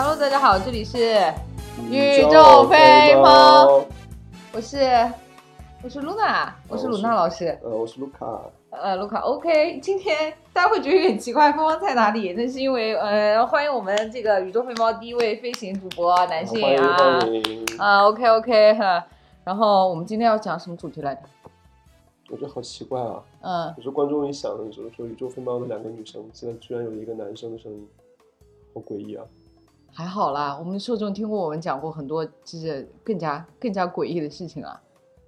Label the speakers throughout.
Speaker 1: Hello，大家好，这里是宇宙飞猫，我是我是露娜，我是鲁娜老师，
Speaker 2: 呃，我是卢卡，
Speaker 1: 呃，卢卡，OK，今天大家会觉得有点奇怪，飞猫在哪里？那是因为呃，欢迎我们这个宇宙飞猫第一位飞行主播男性啊。啊，OK OK 哈，然后我们今天要讲什么主题来着？
Speaker 2: 我觉得好奇怪啊！
Speaker 1: 嗯，
Speaker 2: 有时候观众一想，就是说宇宙飞猫的两个女生，现在居然有一个男生的声音，好诡异啊！
Speaker 1: 还好啦，我们受众听过我们讲过很多，就是更加更加诡异的事情啊。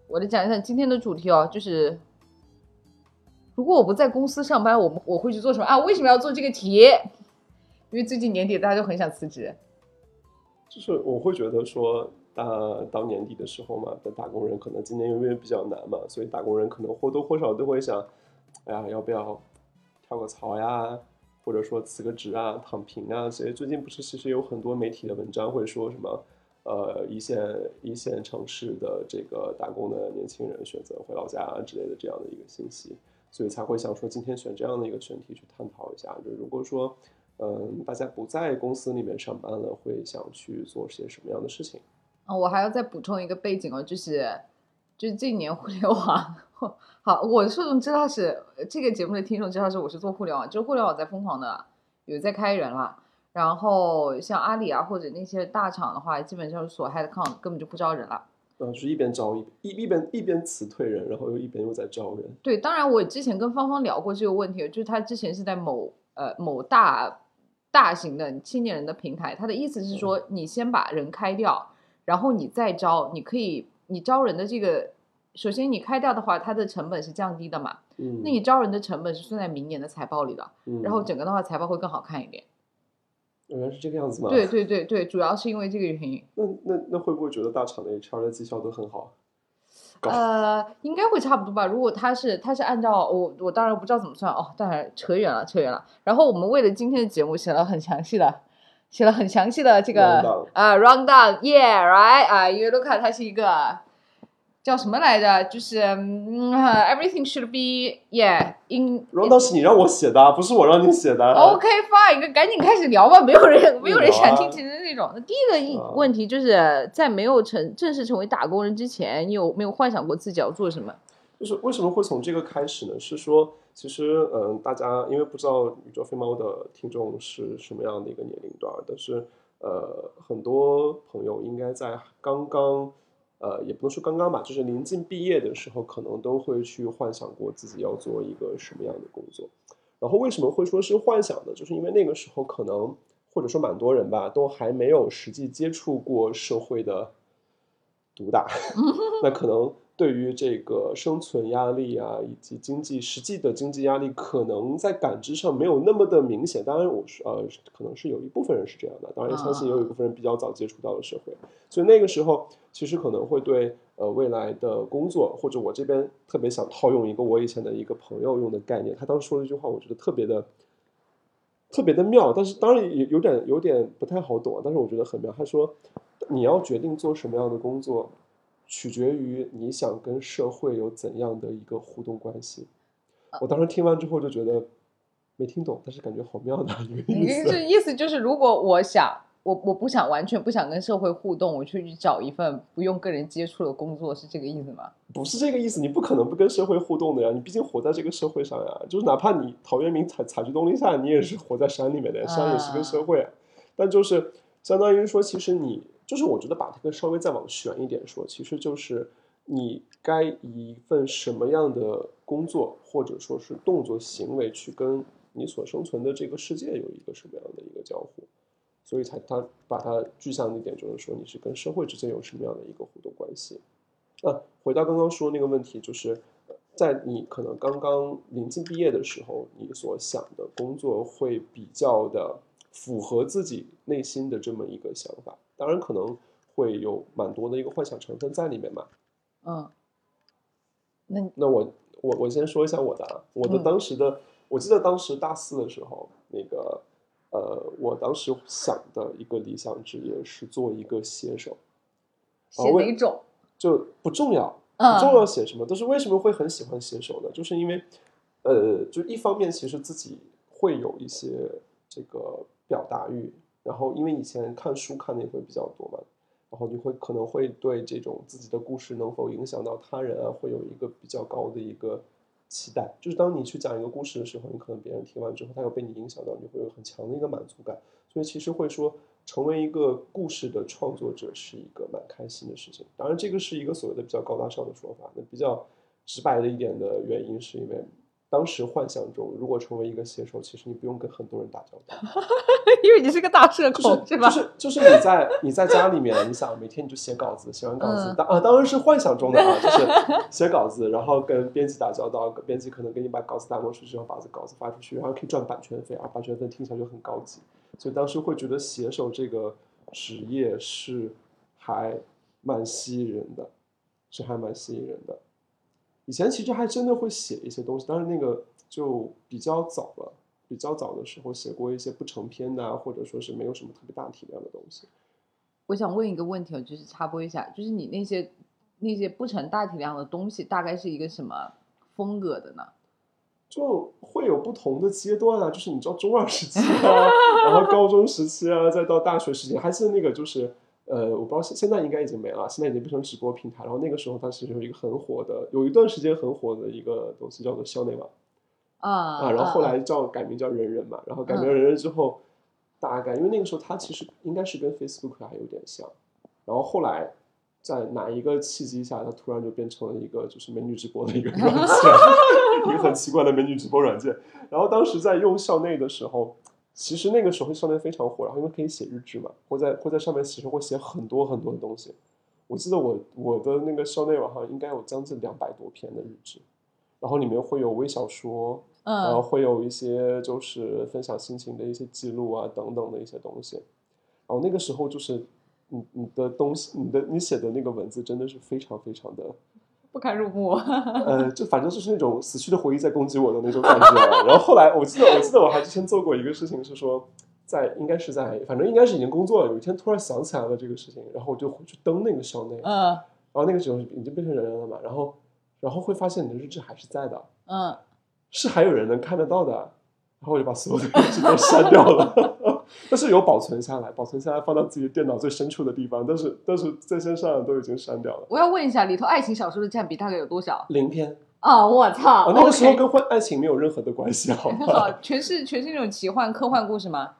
Speaker 1: 我来讲一下今天的主题哦，就是如果我不在公司上班，我们我会去做什么啊？为什么要做这个题？因为最近年底大家都很想辞职。
Speaker 2: 就是我会觉得说，大到年底的时候嘛，的打工人可能今年因为比较难嘛，所以打工人可能或多或少都会想，哎呀，要不要跳个槽呀，或者说辞个职啊，躺平啊。所以最近不是其实有很多媒体的文章会说什么，呃，一线一线城市的这个打工的年轻人选择回老家啊之类的这样的一个信息，所以才会想说今天选这样的一个群体去探讨一下。就如果说嗯，大家不在公司里面上班了，会想去做些什么样的事情？
Speaker 1: 啊，我还要再补充一个背景哦，就是就是这一年互联网，好，我的受众知道是这个节目的听众知道是我是做互联网，就是互联网在疯狂的有在开人了。然后像阿里啊或者那些大厂的话，基本上是锁 head count，根本就不招人了。
Speaker 2: 呃，就是一边招一一一边一边辞退人，然后又一边又在招人。
Speaker 1: 对，当然我之前跟芳芳聊过这个问题，就是他之前是在某呃某大大型的青年人的平台，他的意思是说，你先把人开掉，然后你再招，你可以你招人的这个，首先你开掉的话，它的成本是降低的嘛，
Speaker 2: 嗯，
Speaker 1: 那你招人的成本是算在明年的财报里的，
Speaker 2: 嗯
Speaker 1: 然后整个的话财报会更好看一点。
Speaker 2: 原来是这个样子吗？
Speaker 1: 对，对对对，主要是因为这个原因。
Speaker 2: 那那那会不会觉得大厂的 HR 的绩效都很好？
Speaker 1: 呃，应该会差不多吧。如果他是他是按照我我当然不知道怎么算哦，当然扯远了扯远了。然后我们为了今天的节目写了很详细的，写了很详细的这个啊 round down，yeah right 啊，因为卢卡他是一个叫什么来着？就是嗯啊，everything should be yeah in
Speaker 2: 然后当时你让我写的啊，不是我让你写的。
Speaker 1: OK fine，赶紧开始聊吧，没有人没有人想听其实那种。那第一个问题就是在没有成正式成为打工人之前，你有没有幻想过自己要做什么？
Speaker 2: 就是为什么会从这个开始呢？是说，其实嗯，大家因为不知道宇宙飞猫的听众是什么样的一个年龄段，但是呃，很多朋友应该在刚刚呃，也不能说刚刚吧，就是临近毕业的时候，可能都会去幻想过自己要做一个什么样的工作。然后为什么会说是幻想呢？就是因为那个时候可能或者说蛮多人吧，都还没有实际接触过社会的毒打，那可能对于这个生存压力啊，以及经济实际的经济压力，可能在感知上没有那么的明显。当然，我是呃，可能是有一部分人是这样的，当然也相信也有一部分人比较早接触到了社会，所以那个时候其实可能会对呃未来的工作，或者我这边特别想套用一个我以前的一个朋友用的概念，他当时说了一句话，我觉得特别的。特别的妙，但是当然也有点有点不太好懂啊，但是我觉得很妙。他说，你要决定做什么样的工作，取决于你想跟社会有怎样的一个互动关系。我当时听完之后就觉得没听懂，但是感觉好妙的一个意思。
Speaker 1: 意思就是，如果我想，我我不想完全不想跟社会互动，我去找一份不用跟人接触的工作，是这个意思吗？
Speaker 2: 不是这个意思，你不可能不跟社会互动的呀，你毕竟活在这个社会上呀。就是哪怕你陶渊明采采菊东篱下，你也是活在山里面的，山也是个社会啊。但就是相当于说，其实你就是我觉得把这个稍微再往悬一点说，其实就是你该以一份什么样的工作或者说是动作行为去跟你所生存的这个世界有一个什么样的一个交互，所以才他把它具象一点，就是说你是跟社会之间有什么样的一个互动关系。那回到刚刚说那个问题，就是在你可能刚刚临近毕业的时候，你所想的工作会比较的符合自己内心的这么一个想法，当然可能会有蛮多的一个幻想成分在里面嘛。
Speaker 1: 嗯，那
Speaker 2: 那我我我先说一下我的啊，我的
Speaker 1: 嗯
Speaker 2: 当时的，我记得当时大四的时候，那个呃，我当时想的一个理想职业是做一个写手，啊
Speaker 1: 写
Speaker 2: 为
Speaker 1: 哪种？
Speaker 2: 就不重要，
Speaker 1: 嗯
Speaker 2: 不重要写什么，但是为什么会很喜欢写手呢？就是因为，呃，就一方面其实自己会有一些这个表达欲，然后因为以前看书看的也会比较多嘛，然后你会可能会对这种自己的故事能否影响到他人啊，会有一个比较高的一个期待。就是当你去讲一个故事的时候，你可能别人听完之后，他有被你影响到，你会有很强的一个满足感。所以其实会说，成为一个故事的创作者是一个蛮开心的事情。当然，这个是一个所谓的比较高大上的说法。那比较直白的一点的原因，是因为当时幻想中，如果成为一个写手，其实你不用跟很多人打交道。
Speaker 1: 因为你是个大社
Speaker 2: 就是
Speaker 1: 恐，是吧？
Speaker 2: 就是就是你在你在家里面，你想每天你就写稿子，写完稿子
Speaker 1: 嗯
Speaker 2: 当啊当然是幻想中的啊，就是写稿子，然后跟编辑打交道，编辑可能给你把稿子打过去之后，把这稿子发出去，然后可以赚版权费啊，版权费听起来就很高级，所以当时会觉得写手这个职业是还蛮吸引人的，是还蛮吸引人的。以前其实还真的会写一些东西，但是那个就比较早了。比较早的时候写过一些不成篇的啊，或者说是没有什么特别大体量的东西。
Speaker 1: 我想问一个问题哦，就是插播一下，就是你那些那些不成大体量的东西，大概是一个什么风格的呢？
Speaker 2: 就会有不同的阶段啊，就是你知道中二时期啊，然后高中时期啊，再到大学时期，还是那个就是呃，我不知道现现在应该已经没了，现在已经变成直播平台。然后那个时候它其实有一个很火的，有一段时间很火的一个东西叫做校内网
Speaker 1: 啊
Speaker 2: 啊，然后后来叫改名叫人人嘛，然后改名人人之后，大概因为那个时候它其实应该是跟 Facebook 还有点像，然后后来。在哪一个契机下，它突然就变成了一个就是美女直播的一个软件，一个很奇怪的美女直播软件。然后当时在用校内的时候，其实那个时候校内非常火，然后因为可以写日志嘛，会在会在上面其实会写很多很多的东西。我记得我我的那个校内网上应该有将近两百多篇的日志，然后里面会有微小说，然后
Speaker 1: 嗯
Speaker 2: 会有一些就是分享心情的一些记录啊等等的一些东西。然后那个时候就是你你的东西，你的你写的那个文字真的是非常非常的。
Speaker 1: 不堪入目。
Speaker 2: 呃，就反正就是那种死去的回忆在攻击我的那种感觉啊。然后后来我记得，我记得我还之前做过一个事情，是说在应该是在，反正应该是已经工作了。有一天突然想起来了这个事情，然后我就回去登那个校内，嗯然
Speaker 1: 嗯
Speaker 2: 后那个时候已经变成人人了嘛，然后然后会发现你的日志还是在的，
Speaker 1: 嗯，
Speaker 2: 是还有人能看得到的。然后我就把所有的日志都删掉了，但是有保存下来，保存下来放到自己电脑最深处的地方，但是但是在线上都已经删掉了。
Speaker 1: 我要问一下，里头爱情小说的占比大概有多少？
Speaker 2: 零篇，
Speaker 1: 哦，我操！
Speaker 2: 啊，那个时候跟婚爱情没有任何的关系，好吗？
Speaker 1: 好，全是全是那种奇幻科幻故事吗？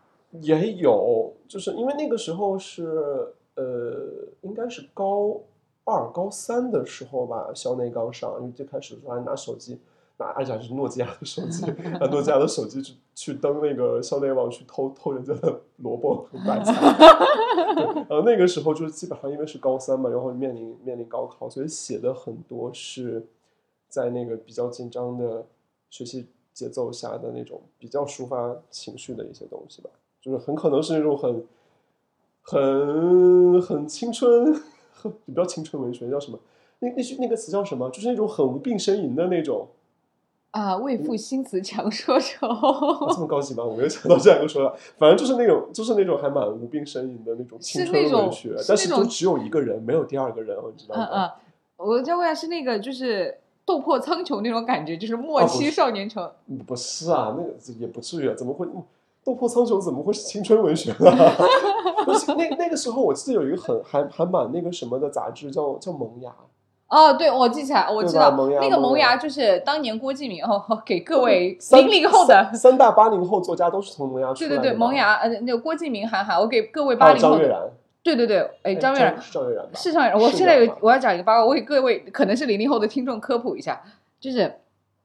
Speaker 2: 也有，就是因为那个时候是呃，应该是高二、高三的时候吧，校内刚上，因为最开始的时候还拿手机，拿而且还是诺基亚的手机，拿诺基亚的手机去去登那个校内网去偷偷人家的萝卜和白菜。然后那个时候就是基本上因为是高三嘛，然后面临面临高考，所以写的很多是在那个比较紧张的学习节奏下的那种比较抒发情绪的一些东西吧。就是很可能是那种很很很青春，很 比较青春文学叫什么？那那句那个词叫什么？就是那种很无病呻吟的那种。
Speaker 1: 啊，为赋新词强说愁。
Speaker 2: 啊这么高级吗？我没有想到这样一个说法。反正就是那种，就是那种还蛮无病呻吟的那种青春文学
Speaker 1: 是，
Speaker 2: 但是就只有一个人，没有第二个人，你知道
Speaker 1: 嗯
Speaker 2: 吗？
Speaker 1: 嗯，我再问一下，是那个就是斗破苍穹那种感觉，就是末期少年穷。
Speaker 2: 嗯不是啊，那个也不至于啊，怎么会？嗯斗破苍穹怎么会是青春文学呢？不是那那个时候，我记得有一个很还还蛮那个什么的杂志叫叫《萌芽》，
Speaker 1: 哦，对，我记起来，我知道那个
Speaker 2: 萌芽
Speaker 1: 就是当年郭敬明哦，给各位
Speaker 2: 三
Speaker 1: 零零后的
Speaker 2: 三，三大八零后作家都是从萌芽出
Speaker 1: 对对对，
Speaker 2: 来的嘛
Speaker 1: 萌芽，呃，那个郭敬明、韩寒，我给各位
Speaker 2: 还
Speaker 1: 八零后的，
Speaker 2: 有张悦然，
Speaker 1: 对对对，哎，张悦然
Speaker 2: 是张悦然吧？
Speaker 1: 是张悦然。我现在有我要讲一个八卦，我给各位可能是零零后的听众科普一下，就是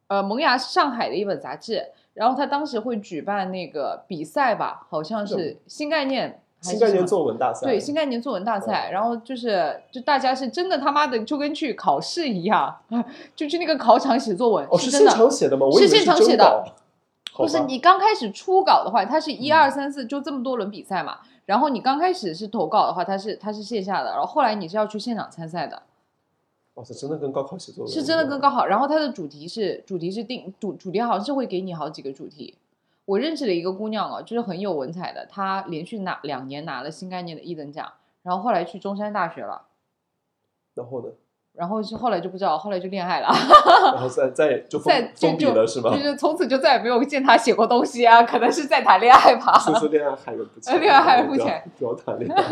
Speaker 1: 呃，萌芽是上海的一本杂志，然后他当时会举办那个比赛吧，好像
Speaker 2: 是
Speaker 1: 是新概念。还
Speaker 2: 新概念作文大赛，
Speaker 1: 对新概念作文大赛，然后就是就大家是真的他妈的就跟去考试一样，就去那个考场写作文，
Speaker 2: 哦，是现。场写的吗？
Speaker 1: 是现场写的不是你刚开始初稿的话，它是一
Speaker 2: 嗯
Speaker 1: 二三四就这么多轮比赛嘛。然后你刚开始是投稿的话，它是它是线下的，然后后来你是要去现场参赛的，
Speaker 2: 哇塞，真的跟高考写作文
Speaker 1: 是真的跟高考。然后它的主题是主题是定主主题好像是会给你好几个主题。我认识了一个姑娘啊，就是很有文采的，她连续拿两年拿了新概念的一等奖，然后后来去中山大学了。
Speaker 2: 然后呢？
Speaker 1: 然后是后来就不知道，后来就恋爱了，
Speaker 2: 然后再 再就封
Speaker 1: 再就
Speaker 2: 封闭
Speaker 1: 就
Speaker 2: 了是吗
Speaker 1: 就？是从此就再也没有见他写过东西啊，可能是在谈恋爱吧。
Speaker 2: 说说恋爱害人不 浅，
Speaker 1: 呃恋爱害人不浅，
Speaker 2: 不要谈恋爱。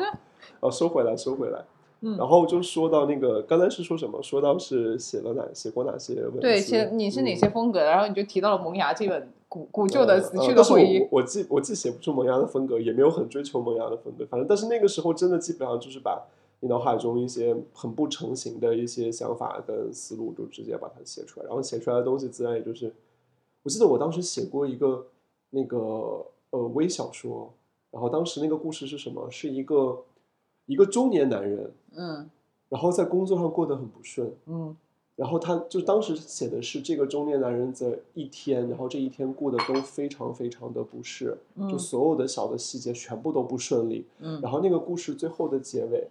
Speaker 2: 哦，收回来，收回来。
Speaker 1: 嗯
Speaker 2: 然后就说到那个，刚才是说什么？说到是写了哪写过哪些文字？
Speaker 1: 对，写你是哪
Speaker 2: 嗯
Speaker 1: 些风格的？然后你就提到了《萌芽》这本古古旧的
Speaker 2: 呃
Speaker 1: 死去的回忆。
Speaker 2: 我我既我既写不出萌芽的风格，也没有很追求萌芽的风格，反正但是那个时候真的基本上就是把你脑海中一些很不成形的一些想法跟思路，就直接把它写出来，然后写出来的东西自然也就是，我记得我当时写过一个那个呃微小说，然后当时那个故事是什么？是一个一个中年男人，
Speaker 1: 嗯
Speaker 2: 然后在工作上过得很不顺，
Speaker 1: 嗯
Speaker 2: 然后他就当时写的是这个中年男人的一天，然后这一天过得都非常非常的不适，就
Speaker 1: 嗯
Speaker 2: 所有的小的细节全部都不顺利。
Speaker 1: 嗯
Speaker 2: 然后那个故事最后的结尾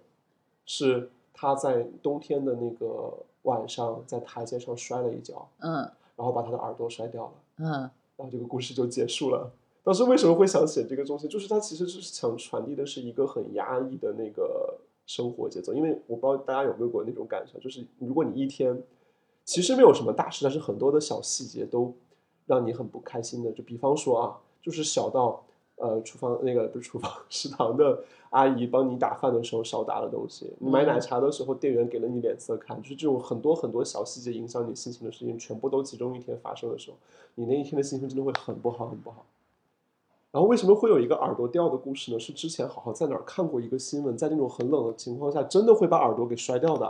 Speaker 2: 是他在冬天的那个晚上在台阶上摔了一跤，
Speaker 1: 嗯
Speaker 2: 然后把他的耳朵摔掉了，
Speaker 1: 嗯
Speaker 2: 然后这个故事就结束了。当时为什么会想写这个东西？就是他其实就是想传递的是一个很压抑的那个生活节奏，因为我不知道大家有没有过那种感受，就是如果你一天其实没有什么大事，但是很多的小细节都让你很不开心的。就比方说啊，就是小到呃厨房那个不是厨房 食堂的阿姨帮你打饭的时候少打了东西，你买奶茶的时候店员给了你脸色看，就是这种很多很多小细节影响你心情的事情，全部都集中一天发生的时候，你那一天的心情真的会很不好很不好。然后为什么会有一个耳朵掉的故事呢？是之前好好在哪儿看过一个新闻，在那种很冷的情况下，真的会把耳朵给摔掉的，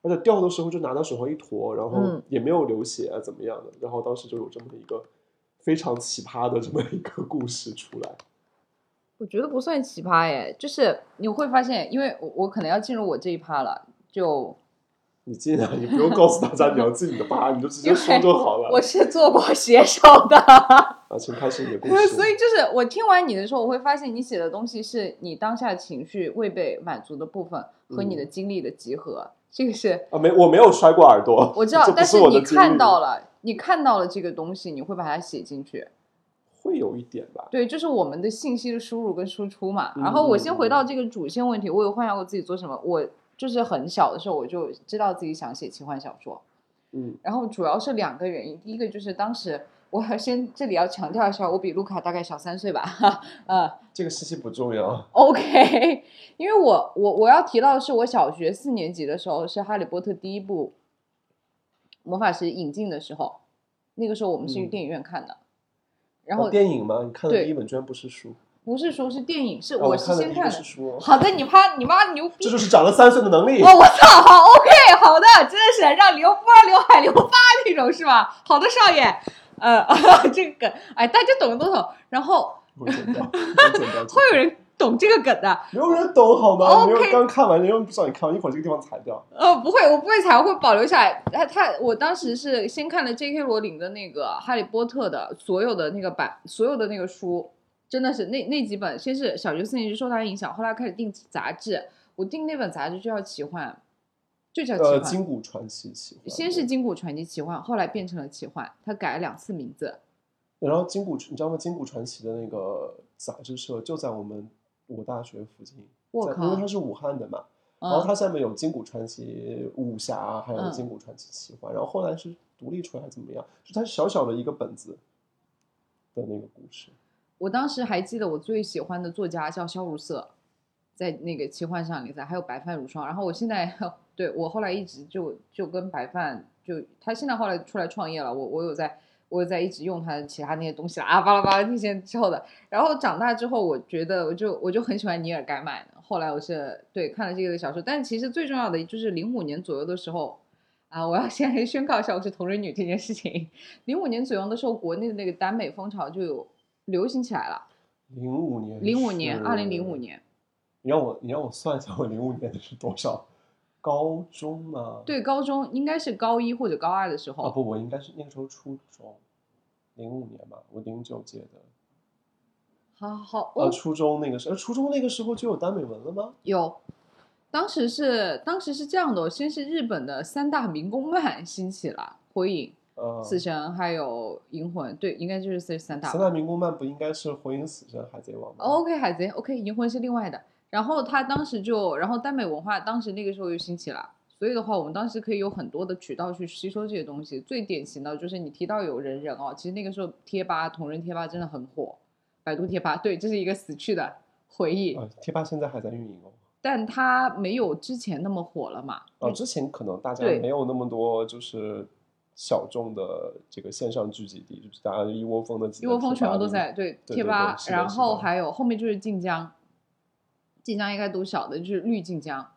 Speaker 2: 而且掉的时候就拿到手上一坨，然后
Speaker 1: 嗯
Speaker 2: 也没有流血啊怎么样的。然后当时就有这么一个非常奇葩的这么一个故事出来。
Speaker 1: 我觉得不算奇葩耶，就是你会发现，因为我我可能要进入我这一趴了，就
Speaker 2: 你进来，你不用告诉大家 你要进你的吧，你就直接说就好了。
Speaker 1: 我是做过写手的，
Speaker 2: 啊，请开始你的故 事。
Speaker 1: 所以就是我听完你的时候，我会发现你写的东西是你当下情绪未被满足的部分和你的
Speaker 2: 嗯
Speaker 1: 经历的集合，这个是
Speaker 2: 啊，没，我没有摔过耳朵，
Speaker 1: 我知道但
Speaker 2: 是
Speaker 1: 你看到了，你看到了这个东西，你会把它写进去。
Speaker 2: 会有一点吧。
Speaker 1: 对，就是我们的信息的输入跟输出嘛。
Speaker 2: 嗯
Speaker 1: 然后我先回
Speaker 2: 嗯
Speaker 1: 到这个主线问题，我有幻想过自己做什么。我就是很小的时候我就知道自己想写奇幻小说，
Speaker 2: 嗯
Speaker 1: 然后主要是两个原因。第一个就是当时我还先这里要强调一下，我比卢卡大概小三岁吧，呃
Speaker 2: 这个事情不重要。
Speaker 1: ，OK，因为我我我要提到的是，我小学四年级的时候是《哈利波特》第一部魔法石引进的时候，那个时候我们是去
Speaker 2: 嗯
Speaker 1: 电影院看的，然后
Speaker 2: 哦电影吗？你看的第一本居然不是书，
Speaker 1: 不是说是电影，是
Speaker 2: 哦我
Speaker 1: 是先看的。好的，你妈你妈牛逼
Speaker 2: 这！就是长了三岁的能力。
Speaker 1: 哦，我操，好 OK，好的，真的是让刘波刘海刘发那种是吧？好的，少爷，呃，这个梗，哎，大家懂都懂。然后。会有人懂这个梗的，
Speaker 2: 没有人懂好吗
Speaker 1: ？OK
Speaker 2: 没有刚看完，没有人不知道你看完，一会儿这个地方裁掉。
Speaker 1: 呃，不会，我不会裁，我会保留下来。他他，我当时是先看了 J.K. 罗琳的那个《哈利波特》的所有的那个版，所有的那个书，真的是那那几本，先是小学四年级受他影响，后来开始订杂志，我订那本杂志就叫奇幻，就叫奇
Speaker 2: 呃，金谷传奇奇幻。
Speaker 1: 先是金谷传奇奇幻，后来变成了奇幻，他改了两次名字。
Speaker 2: 然后金谷，你知道吗？金谷传奇的那个杂志社就在我们我大学附近，
Speaker 1: 我靠
Speaker 2: 因为它是武汉的嘛。然后
Speaker 1: 嗯，
Speaker 2: 它下面有金谷传奇武侠，还有
Speaker 1: 嗯
Speaker 2: 金谷传奇奇幻，然后后来是独立出来怎么样？就它小小的一个本子的那个故事。
Speaker 1: 我当时还记得我最喜欢的作家叫萧如瑟，在那个奇幻上连载，还有白饭如霜。然后我现在对我后来一直就就跟白饭就他现在后来出来创业了，我我有在我有在一直用他的其他那些东西啊巴拉巴拉那些之后的。然后长大之后，我觉得我就我就很喜欢尼尔盖曼。后来我是对看了这个小说，但其实最重要的就是零五年左右的时候。啊！我要先 宣告一下我是同人女这件事情。零五年左右的时候，国内的那个耽美风潮就有流行起来了。
Speaker 2: 零五年，
Speaker 1: 零五年，二零零五。年，
Speaker 2: 你让我你让我算一下，我零五年的是多少？高中吗？
Speaker 1: 对，高中应该是高一或者高二的时候。
Speaker 2: 啊不，我应该是那个时候初中，零五年吧，我零九届的。
Speaker 1: 好好
Speaker 2: 呃，
Speaker 1: 哦，
Speaker 2: 初中那个时候，呃初中那个时候就有耽美文了吗？
Speaker 1: 有，当时是当时是这样的哦，先是日本的三大民工漫兴起了，火影、
Speaker 2: 呃，
Speaker 1: 死神还有银魂，对，应该就是这三大吧。
Speaker 2: 三大民工漫不应该是火影、死神、海贼王吗？
Speaker 1: 哦 OK，海贼，OK，银魂是另外的。然后他当时就，然后耽美文化当时那个时候又兴起了，所以的话，我们当时可以有很多的渠道去吸收这些东西。最典型的就是你提到有人人哦，其实那个时候贴吧同人贴吧真的很火，百度贴吧对，这是一个死去的回忆，
Speaker 2: 啊，贴吧现在还在运营哦。
Speaker 1: 但它没有之前那么火了嘛。
Speaker 2: 哦，之前可能大家
Speaker 1: 对
Speaker 2: 没有那么多就是小众的这个线上聚集地，就是大家一窝蜂的
Speaker 1: 一窝蜂全部都在对贴吧然后还有后面就是晋江，晋江应该读小的，就是绿晋江，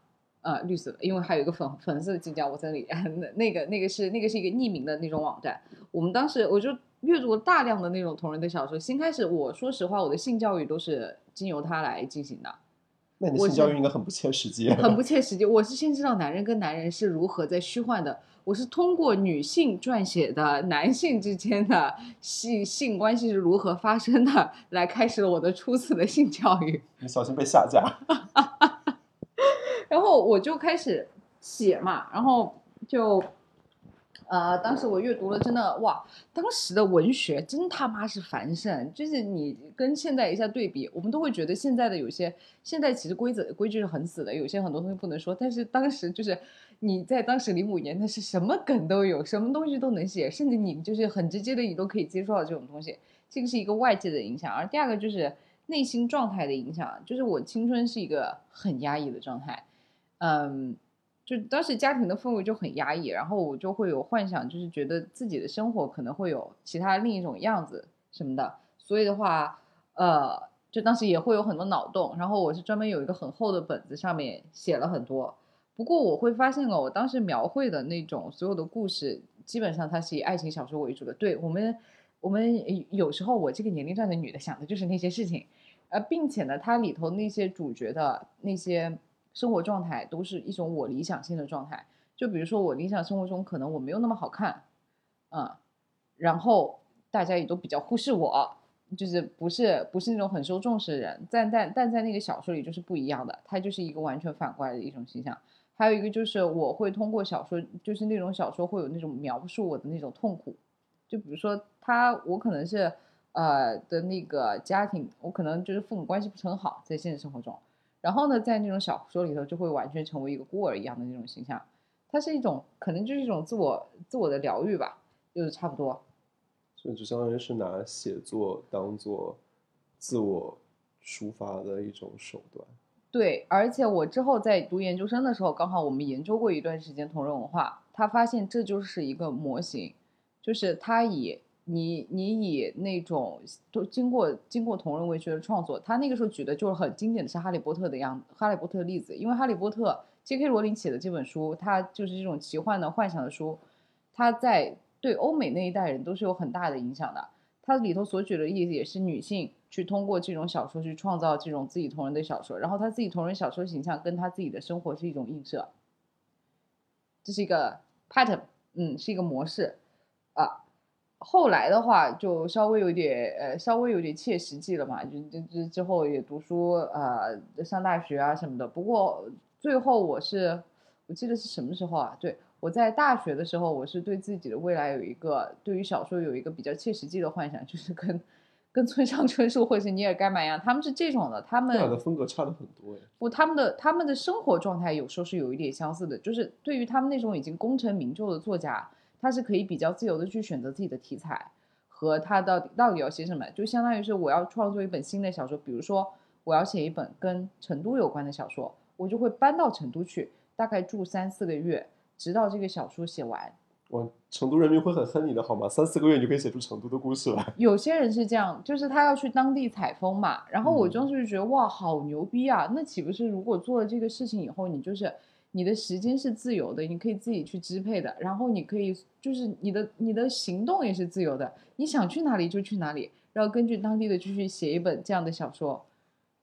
Speaker 1: 呃，绿色的，因为还有一个粉粉色的晋江，我在那里，那那个那个是那个是一个匿名的那种网站。我们当时我就阅读了大量的那种同人的小说，新开始我说实话，我的性教育都是经由它来进行的。
Speaker 2: 那你的性教育应该很不切实际。
Speaker 1: 很不切实际。我是先知道男人跟男人是如何在虚幻的，我是通过女性撰写的男性之间的性性关系是如何发生的，来开始了我的初次的性教育。
Speaker 2: 你小心被下架。
Speaker 1: 然后我就开始写嘛，然后就。呃，当时我阅读了，真的哇！当时的文学真他妈是繁盛，就是你跟现在一下对比，我们都会觉得现在的有些，现在其实规则规矩是很死的，有些很多东西不能说，但是当时就是你在当时零五年，那是什么梗都有，什么东西都能写，甚至你就是很直接的你都可以接受到这种东西，这个是一个外界的影响，而第二个就是内心状态的影响，就是我青春是一个很压抑的状态，嗯。就当时家庭的氛围就很压抑，然后我就会有幻想，就是觉得自己的生活可能会有其他另一种样子什么的，所以的话，呃，就当时也会有很多脑洞，然后我是专门有一个很厚的本子，上面写了很多。不过我会发现哦，我当时描绘的那种所有的故事，基本上它是以爱情小说为主的。对我们，我们有时候我这个年龄段的女的想的就是那些事情，呃，并且呢，它里头那些主角的那些。生活状态都是一种我理想性的状态，就比如说我理想生活中可能我没有那么好看，嗯，然后大家也都比较忽视我，就是不是不是那种很受重视的人，但但但在那个小说里就是不一样的，它就是一个完全反过来的一种形象。还有一个就是我会通过小说，就是那种小说会有那种描述我的那种痛苦，就比如说他我可能是呃的那个家庭，我可能就是父母关系不是很好，在现实生活中。然后呢，在那种小说里头，就会完全成为一个孤儿一样的那种形象。它是一种，可能就是一种自我自我的疗愈吧，就是差不多。
Speaker 2: 所以就相当于是拿写作当做自我抒发的一种手段。
Speaker 1: 对，而且我之后在读研究生的时候，刚好我们研究过一段时间同人文化，他发现这就是一个模型，就是他以。你你以那种都经过经过同人文学的创作，他那个时候举的就是很经典的是哈利波特的样哈利波特的例子，因为哈利波特 J.K. 罗琳写的这本书，它就是这种奇幻的幻想的书，它在对欧美那一代人都是有很大的影响的。它里头所举的例子也是女性去通过这种小说去创造这种自己同人的小说，然后他自己同人小说形象跟他自己的生活是一种映射，这是一个 pattern，嗯，是一个模式啊。后来的话就稍微有点呃，稍微有点切实际了嘛，就就就之后也读书呃，上大学啊什么的。不过最后我是，我记得是什么时候啊？对我在大学的时候，我是对自己的未来有一个对于小说有一个比较切实际的幻想，就是跟跟村上春树或者是尼尔盖曼一样，他们是这种的，他们
Speaker 2: 俩的风格差的很多哎。
Speaker 1: 不，他们的他们的生活状态有时候是有一点相似的，就是对于他们那种已经功成名就的作家。他是可以比较自由的去选择自己的题材，和他到底到底要写什么，就相当于是我要创作一本新的小说，比如说我要写一本跟成都有关的小说，我就会搬到成都去，大概住三四个月，直到这个小说写完。
Speaker 2: 哇，成都人民会很恨你的好吗？三四个月你就可以写出成都的故事了。
Speaker 1: 有些人是这样，就是他要去当地采风嘛，然后我当时就觉得哇，好牛逼啊！那岂不是如果做了这个事情以后，你就是。你的时间是自由的，你可以自己去支配的。然后你可以，就是你的你的行动也是自由的，你想去哪里就去哪里。然后根据当地的继续写一本这样的小说，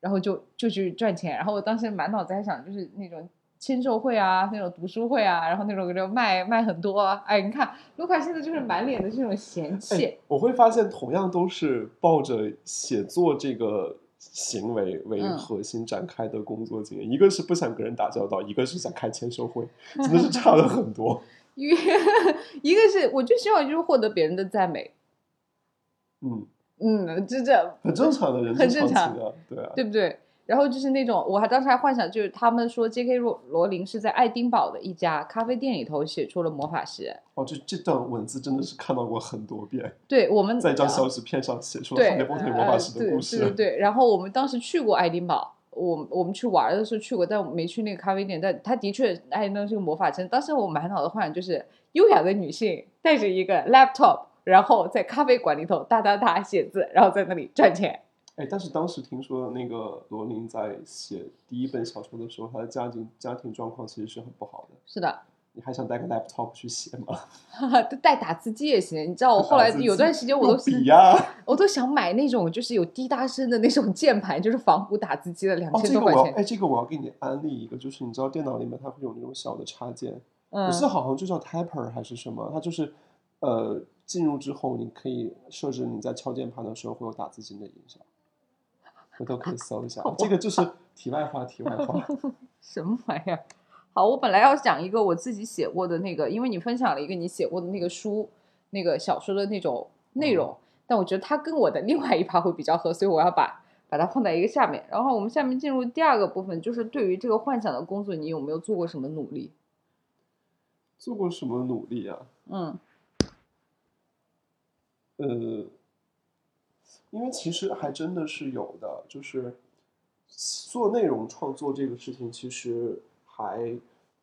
Speaker 1: 然后就就去赚钱。然后我当时满脑子还想，就是那种签售会啊，那种读书会啊，然后那种就卖卖很多。哎，你看卢卡现在就是满脸的这种嫌弃。
Speaker 2: 我会发现，同样都是抱着写作这个。行为为核心展开的工作经验，一个是不想跟人打交道，一个是想开签售会，真的是差了很多。
Speaker 1: 一个一个是，我就希望就是获得别人的赞美。
Speaker 2: 嗯
Speaker 1: 嗯，这这
Speaker 2: 很正常的人
Speaker 1: 很正常
Speaker 2: 的，对啊，
Speaker 1: 对不对？然后就是那种，我还当时还幻想，就是他们说 J.K. 罗罗琳是在爱丁堡的一家咖啡店里头写出了魔法师。
Speaker 2: 哦，这这段文字真的是看到过很多遍，
Speaker 1: 对我们
Speaker 2: 在一张小纸片上写出了
Speaker 1: 对
Speaker 2: 哈利波特与魔法师的故事。
Speaker 1: 呃对对对对，然后我们当时去过爱丁堡，我我们去玩的时候去过，但我没去那个咖啡店。但他的确，爱那是个魔法城。当时我满脑的幻想就是优雅的女性带着一个 laptop，然后在咖啡馆里头哒哒哒写字，然后在那里赚钱。
Speaker 2: 哎，但是当时听说那个罗琳在写第一本小说的时候，她的家庭家庭状况其实是很不好的。
Speaker 1: 是的，
Speaker 2: 你还想带个 laptop 去写吗？
Speaker 1: 带打字机也行。你知道，我后来有段时间我都
Speaker 2: 用
Speaker 1: 是我都想买那种就是有滴答声的那种键盘，就是仿古打字机的，两
Speaker 2: 哦，
Speaker 1: 千多块钱。
Speaker 2: 哎，这个我要给你安利一个，就是你知道电脑里面它会有那种小的插件，
Speaker 1: 嗯
Speaker 2: 我记得好像就叫 Typer 还是什么，它就是呃进入之后你可以设置你在敲键盘的时候会有打字机的音效，回头可以搜一下。这个就是题外话，题外话。
Speaker 1: 什么玩意儿？好，我本来要讲一个我自己写过的那个，因为你分享了一个你写过的那个书，那个小说的那种内容，但我觉得它跟我的另外一趴会比较合，所以我要把把它放在一个下面。然后我们下面进入第二个部分，就是对于这个幻想的工作，你有没有做过什么努力？
Speaker 2: 做过什么努力啊？
Speaker 1: 嗯
Speaker 2: 呃，因为其实还真的是有的，就是做内容创作这个事情，其实还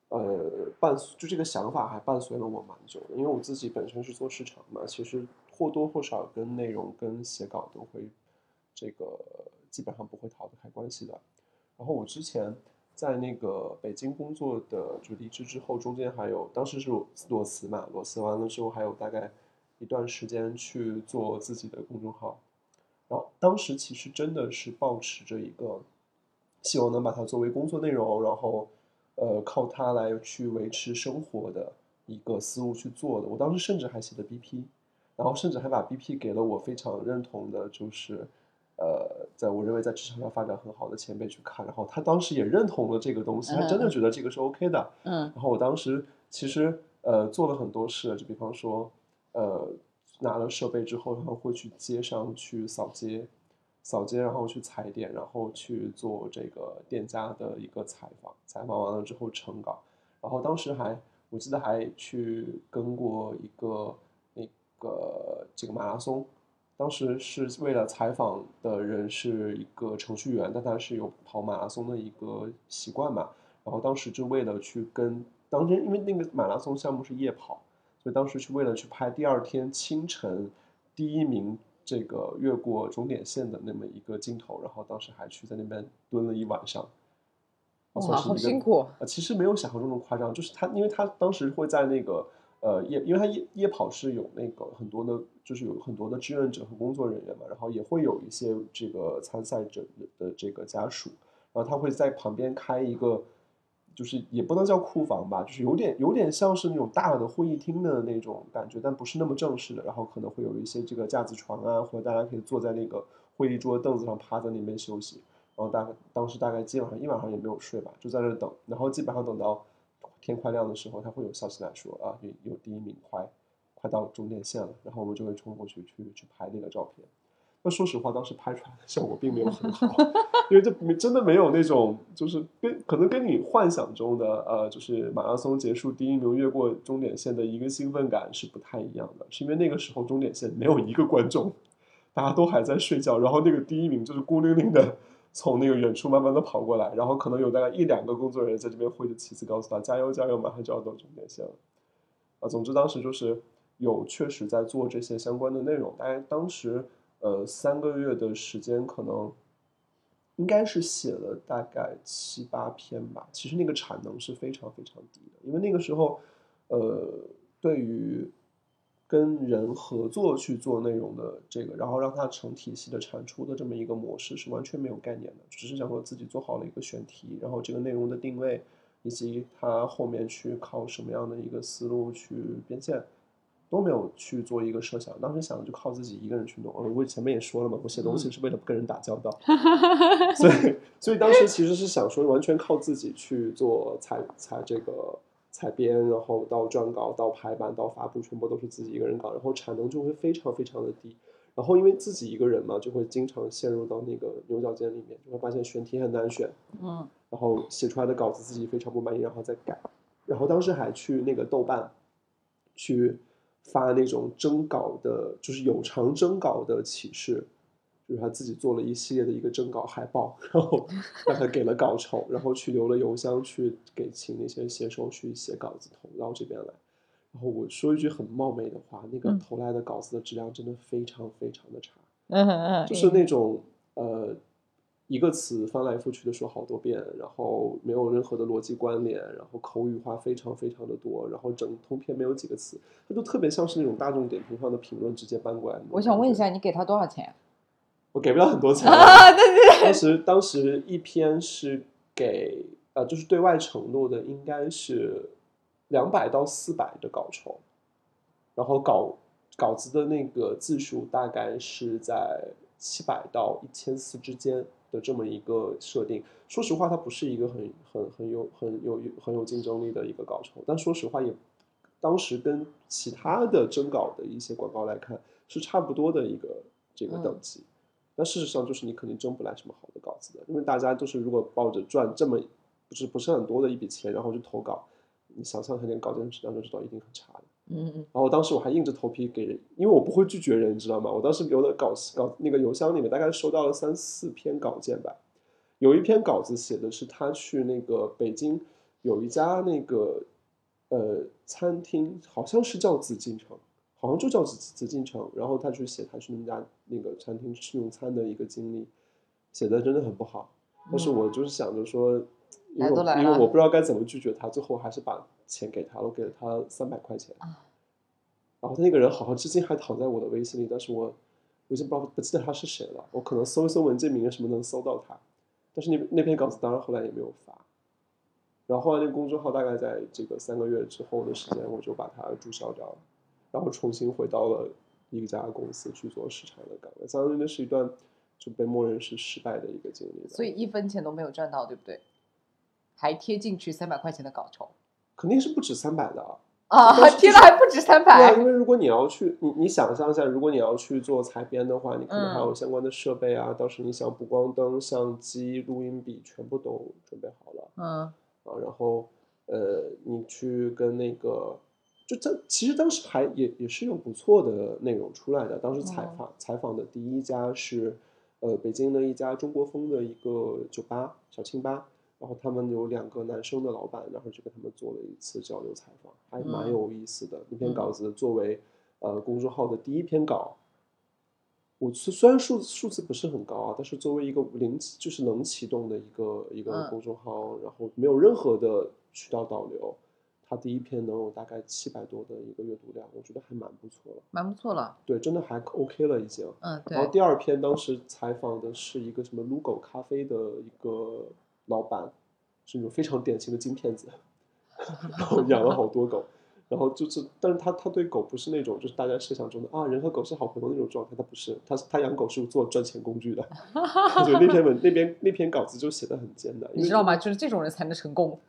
Speaker 2: 呃伴就这个想法还伴随了我蛮久的。因为我自己本身是做市场嘛，其实或多或少跟内容跟写稿都会这个基本上不会逃得开关系的。然后我之前在那个北京工作的，就离职之后，中间还有当时是裸辞嘛，裸辞完了之后还有大概一段时间去做自己的公众号，然后当时其实真的是保持着一个希望能把它作为工作内容，然后呃靠它来去维持生活的一个思路去做的。我当时甚至还写的 BP，然后甚至还把 BP 给了我非常认同的，就是呃，在我认为在职场上发展很好的前辈去看，然后他当时也认同了这个东西，他真的觉得这个是 OK 的。
Speaker 1: 嗯
Speaker 2: 然后我当时其实呃做了很多事，就比方说呃拿了设备之后，然后会去街上去扫街，扫街然后去踩点，然后去做这个店家的一个采访，采访完了之后成稿，然后当时还我记得还去跟过一个那个这个马拉松。当时是为了采访的人是一个程序员，但他是有跑马拉松的一个习惯嘛，然后当时就为了去跟当天，因为那个马拉松项目是夜跑，所以当时去为了去拍第二天清晨第一名这个越过终点线的那么一个镜头，然后当时还去在那边蹲了一晚上。
Speaker 1: 哇，好辛苦。
Speaker 2: 呃，其实没有想象中那么夸张，就是他，因为他当时会在那个呃夜，因为他夜夜跑是有那个很多的，就是有很多的志愿者和工作人员嘛，然后也会有一些这个参赛者的这个家属，然后他会在旁边开一个，就是也不能叫库房吧，就是有点有点像是那种大的会议厅的那种感觉，但不是那么正式的，然后可能会有一些这个架子床啊，或者大家可以坐在那个会议桌凳子上趴在那边休息。然后大概当时大概基本上一晚上也没有睡吧，就在那等，然后基本上等到天快亮的时候，他会有消息来说啊，有有第一名快快到终点线了，然后我们就会冲过去去去拍那个照片。那说实话，当时拍出来的效果并没有很好，因为这真的没有那种就是跟可能跟你幻想中的呃，就是马拉松结束第一名越过终点线的一个兴奋感是不太一样的，是因为那个时候终点线没有一个观众，大家都还在睡觉，然后那个第一名就是孤零零的。从那个远处慢慢的跑过来，然后可能有大概一两个工作人员在这边挥着旗子告诉他加油加油，马上就要到终点线了。啊，总之当时就是有确实在做这些相关的内容，但当时呃三个月的时间，可能应该是写了大概七八篇吧。其实那个产能是非常非常低的，因为那个时候呃对于跟人合作去做内容的这个，然后让它成体系的产出的这么一个模式是完全没有概念的，只是想说自己做好了一个选题，然后这个内容的定位，以及它后面去靠什么样的一个思路去变现，都没有去做一个设想。当时想的就靠自己一个人去弄。呃我前面也说了嘛，我写东西是为了不跟人打交道，所以所以当时其实是想说完全靠自己去做采采这个。采编，然后到撰稿、到排版、到发布，全部都是自己一个人搞，然后产能就会非常非常的低。然后因为自己一个人嘛，就会经常陷入到那个牛角尖里面，就会发现选题很难选，
Speaker 1: 嗯
Speaker 2: 然后写出来的稿子自己非常不满意，然后再改。然后当时还去那个豆瓣去发那种征稿的，就是有偿征稿的启事，就是他自己做了一系列的一个征稿海报，然后让他给了稿酬，然后去留了邮箱去给请那些写手去写稿子投到这边来。然后我说一句很冒昧的话，那个
Speaker 1: 嗯
Speaker 2: 投来的稿子的质量真的非常非常的差。
Speaker 1: 嗯嗯，
Speaker 2: 就是那种呃一个词翻来覆去的说好多遍，然后没有任何的逻辑关联，然后口语化非常非常的多，然后整通篇没有几个词，它就特别像是那种大众点评上的评论直接搬过来的。
Speaker 1: 我想问一，下，你给他多少钱？
Speaker 2: 我给不了很多钱
Speaker 1: 啊，
Speaker 2: 啊，
Speaker 1: 对对
Speaker 2: 当时当时一篇是给呃就是对外承诺的应该是两百到四百的稿酬，然后稿稿子的那个字数大概是在七百到一千四之间的这么一个设定。说实话，它不是一个很很很有很有很有竞争力的一个稿酬，但说实话也当时跟其他的征稿的一些广告来看是差不多的一个这个等级。那事实上就是你肯定挣不来什么好的稿子的，因为大家都是如果抱着赚这么不是不是很多的一笔钱，然后去投稿，你想象它那个稿件质量就知道一定很差的。
Speaker 1: 嗯嗯
Speaker 2: 然后当时我还硬着头皮给人，因为我不会拒绝人，你知道吗？我当时留的稿稿那个邮箱里面大概收到了三四篇稿件吧，有一篇稿子写的是他去那个北京有一家那个呃餐厅，好像是叫紫禁城，好像就叫紫紫禁城，然后他去写他去那家那个餐厅吃用餐的一个经历，写的真的很不好。但是我就是想着说，因为因为我不知道该怎么拒绝他，最后还是把钱给他了，我给了他三百块钱。
Speaker 1: 啊
Speaker 2: 然后他那个人好像至今还躺在我的微信里，但是我我已经不知道不记得他是谁了。我可能搜一搜文件名什么能搜到他，但是那那篇稿子当然后来也没有发。然后后来那个公众号大概在这个三个月之后的时间，我就把它注销掉了，然后重新回到了一家公司去做市场的岗位。相当于那是一段就被默认是失败的一个经历。
Speaker 1: 所以一分钱都没有赚到，对不对？还贴进去三百块钱的稿酬
Speaker 2: 肯定是不止三百的啊。
Speaker 1: 啊
Speaker 2: 但，是
Speaker 1: 贴了还不止三
Speaker 2: 对啊，
Speaker 1: 百
Speaker 2: 因为如果你要去，你你想象一下，如果你要去做采编的话，你可能还有相关的设备啊，到时你想补光灯、相机、录音笔全部都准备好了
Speaker 1: 嗯
Speaker 2: 啊，然后呃，你去跟那个，就这其实当时还也也是有不错的内容出来的。当时采访、采访的第一家是呃北京的一家中国风的一个酒吧小清吧。然后他们有两个男生的老板，然后就跟他们做了一次交流采访，还蛮
Speaker 1: 嗯
Speaker 2: 有意思的。那篇
Speaker 1: 嗯
Speaker 2: 稿子作为呃公众号的第一篇稿，我虽虽然数数字不是很高啊，但是作为一个零就是能启动的一个一个
Speaker 1: 嗯
Speaker 2: 公众号，然后没有任何的渠道导流，它第一篇能有大概七百多的一个阅读量，我觉得还蛮不错了。
Speaker 1: 蛮不错了。
Speaker 2: 对，真的还 OK 了已经。
Speaker 1: 嗯，对
Speaker 2: 然后，第二篇当时采访的是一个什么 logo 咖啡的一个老板，是那种非常典型的金骗子，然后养了好多狗，然后就是，但是他他对狗不是那种就是大家设想中的啊人和狗是好朋友那种状态，他不是，他他养狗是做赚钱工具的。我觉得那篇文那边那篇稿子就写的很艰难，
Speaker 1: 你知道吗？就是这种人才能成功，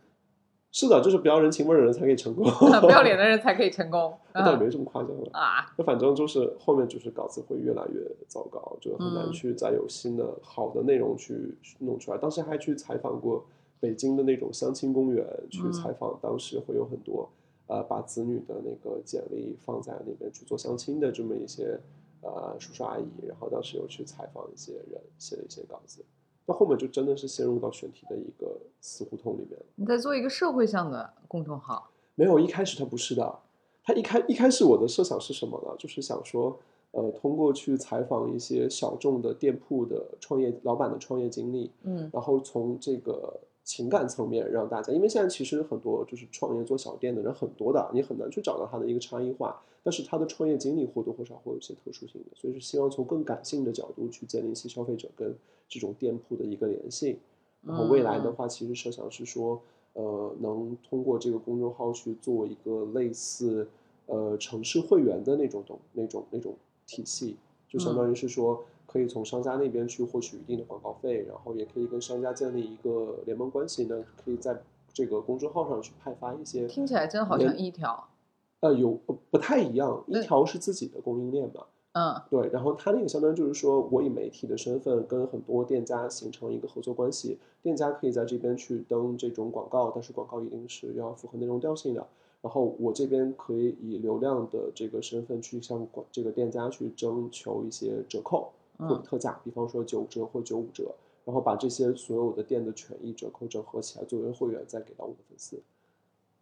Speaker 2: 是的，就是不要人情味的人才可以成功，
Speaker 1: 不要脸的人才可以成功。嗯
Speaker 2: 那倒也没这么夸张了。
Speaker 1: 啊，
Speaker 2: 那反正就是后面就是稿子会越来越糟糕，就很难
Speaker 1: 嗯
Speaker 2: 去再有新的好的内容去弄出来。当时还去采访过北京的那种相亲公园，去
Speaker 1: 嗯
Speaker 2: 采访当时会有很多呃把子女的那个简历放在那边去做相亲的这么一些呃叔叔阿姨，然后当时有去采访一些人，写了一些稿子。那后面就真的是陷入到选题的一个死胡同里面了。
Speaker 1: 你在做一个社会向的公众号，
Speaker 2: 没有，一开始它不是的，它一开一开始我的设想是什么呢？就是想说，呃，通过去采访一些小众的店铺的创业老板的创业经历，
Speaker 1: 嗯
Speaker 2: 然后从这个情感层面让大家，因为现在其实很多就是创业做小店的人很多的，你很难去找到他的一个差异化，但是他的创业经历或多或少会有一些特殊性的，所以是希望从更感性的角度去建立起消费者跟这种店铺的一个联系。然后未来的话，其实设想是说，呃，能通过这个公众号去做一个类似呃城市会员的那种东那种那种体系，就相当于是说可以从商家那边去获取一定的广告费，然后也可以跟商家建立一个联盟关系呢，可以在这个公众号上去派发一些
Speaker 1: 听起来真的好像一条。
Speaker 2: 呃有呃不太一样，一条是自己的供应链嘛。
Speaker 1: 嗯
Speaker 2: 对，然后他那个相当于就是说我以媒体的身份跟很多店家形成一个合作关系，店家可以在这边去登这种广告，但是广告一定是要符合内容调性的。然后我这边可以以流量的这个身份去向广这个店家去征求一些折扣或者
Speaker 1: 嗯
Speaker 2: 特价，比方说九折或九五折，然后把这些所有的店的权益折扣整合起来作为会员再给到我的粉丝。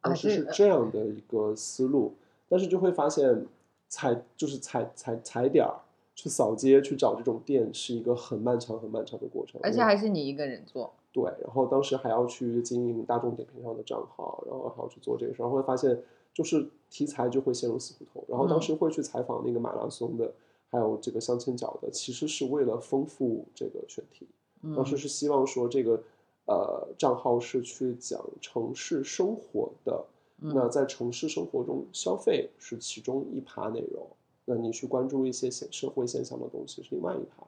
Speaker 1: 啊
Speaker 2: 当时是
Speaker 1: 这
Speaker 2: 这样的一个思路，但是就会发现踩就是踩踩踩点儿去扫街去找这种店是一个很漫长很漫长的过程，
Speaker 1: 而且还是你一个人做，
Speaker 2: 对，然后当时还要去经营大众点评上的账号，然后还要去做这个事儿，然后会发现就是题材就会陷入死胡同。然后当
Speaker 1: 嗯
Speaker 2: 时会去采访那个马拉松的，还有这个相亲角的，其实是为了丰富这个选题。
Speaker 1: 嗯
Speaker 2: 当时是希望说这个呃账号是去讲城市生活的，那
Speaker 1: 嗯
Speaker 2: 在城市生活中消费是其中一趴内容，那你去关注一些现社会现象的东西是另外一趴。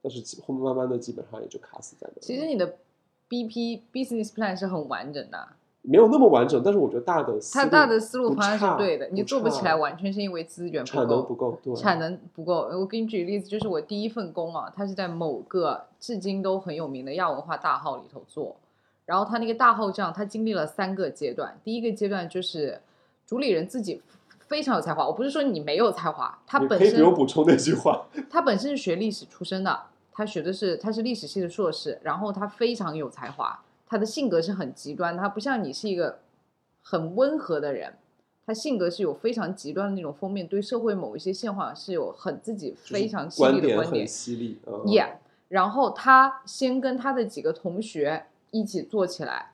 Speaker 2: 但是基后面慢慢的基本上也就卡死在那。
Speaker 1: 其实你的 BP business plan 是很完整的，
Speaker 2: 没有那么完整，但是我觉得大的思路
Speaker 1: 它大的思路
Speaker 2: 不
Speaker 1: 方案是对的，你做不起来完全是因为资源
Speaker 2: 产
Speaker 1: 够，
Speaker 2: 能不够，对，
Speaker 1: 产能不够。我给你举个例子，就是我第一份工啊，它是在某个至今都很有名的亚文化大号里头做，然后它那个大号这样，它经历了三个阶段。第一个阶段就是主理人自己非常有才华，我不是说你没有才华，他本
Speaker 2: 身可以不用补充那句话，
Speaker 1: 他本身是学历史出身的，他学的是他是历史系的硕士，然后他非常有才华，他的性格是很极端，他不像你是一个很温和的人，他性格是有非常极端的那种封面，对社会某一些现象是有很自己非常犀
Speaker 2: 观点很
Speaker 1: 利的观点。
Speaker 2: 犀利，嗯
Speaker 1: Yeah，然后他先跟他的几个同学一起做起来，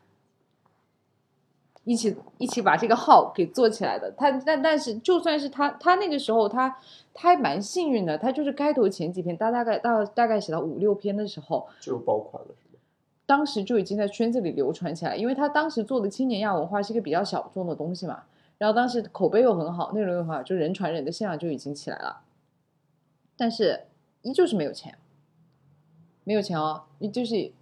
Speaker 1: 一起一起把这个号给做起来的。他但但是就算是他，他那个时候他他还蛮幸运的，他就是开头前几篇，大大概到大概写到五六篇的时候，
Speaker 2: 就爆款了？
Speaker 1: 当时就已经在圈子里流传起来，因为他当时做的青年亚文化是一个比较小众的东西嘛，然后当时口碑又很好，内容又很好，就人传人的现象就已经起来了，但是依旧是没有钱，没有钱哦，你就是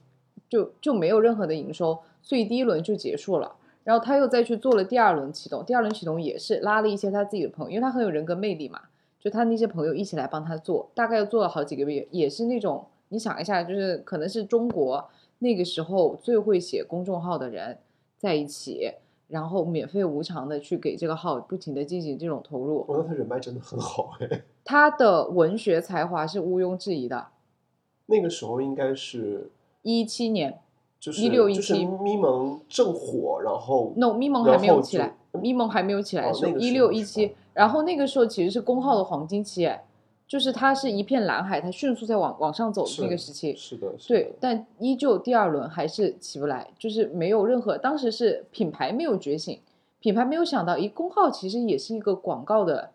Speaker 1: 就就没有任何的营收，所以第一轮就结束了。然后他又再去做了第二轮启动，第二轮启动也是拉了一些他自己的朋友，因为他很有人格魅力嘛，就他那些朋友一起来帮他做，大概又做了好几个月，也是那种你想一下，就是可能是中国那个时候最会写公众号的人在一起，然后免费无偿的去给这个号不停的进行这种投入，
Speaker 2: 我觉得他人脉真的很好哎。
Speaker 1: 他的文学才华是毋庸置疑的。
Speaker 2: 那个时候应该是
Speaker 1: 一七年
Speaker 2: 就是
Speaker 1: 16
Speaker 2: 就是
Speaker 1: 17
Speaker 2: 咪蒙正火，然后
Speaker 1: ，no 咪蒙还没有起来，咪蒙还没有起来
Speaker 2: 哦
Speaker 1: 的时候，一六一七，然后那个时候其实是公号的黄金期，哎，就是它是一片蓝海，它迅速在往往上走的那个时期，
Speaker 2: 是的，是
Speaker 1: 对
Speaker 2: 的，
Speaker 1: 但依旧第二轮还是起不来，就是没有任何，当时是品牌没有觉醒，品牌没有想到，咦，公号其实也是一个广告的，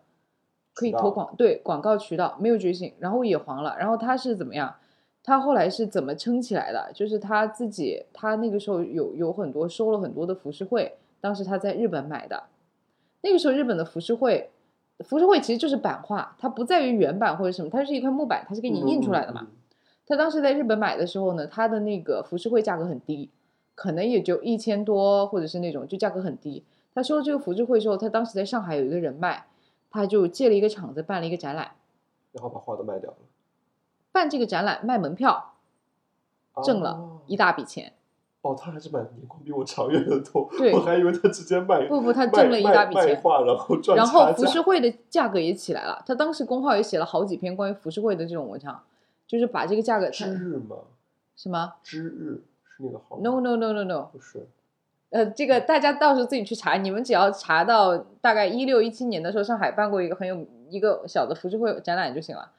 Speaker 1: 可以投广，对，广告渠道没有觉醒，然后也黄了，然后他是怎么样？他后来是怎么撑起来的？就是他自己，他那个时候有有很多收了很多的浮世绘，当时他在日本买的，那个时候日本的浮世绘，浮世绘其实就是版画，它不在于原版或者什么，它是一块木板，它是给你印出来的嘛。他当时在日本买的时候呢，他的那个浮世绘价格很低，可能也就一千多，或者是那种就价格很低。他收了这个浮世绘之后，他当时在上海有一个人脉，他就借了一个厂子办了一个展览，
Speaker 2: 然后把画都卖掉了，
Speaker 1: 办这个展览卖门票挣了
Speaker 2: 哦
Speaker 1: 一大笔钱。
Speaker 2: 哦，他还是蛮年光比我长远的多，
Speaker 1: 对
Speaker 2: 我还以为他直接卖
Speaker 1: 不不，他挣了一大笔钱。
Speaker 2: 画，然后赚
Speaker 1: 然后浮世绘的价格也起来了，他当时公号也写了好几篇关于浮世绘的这种文章，就是把这个价格
Speaker 2: 知日吗？
Speaker 1: 什么
Speaker 2: 知日是那个号
Speaker 1: ？No no no no no，
Speaker 2: 不是，
Speaker 1: 呃，这个大家到时候自己去查，你们只要查到大概一六一七年的时候，上海办过一个很有一个小的浮世绘展览就行了。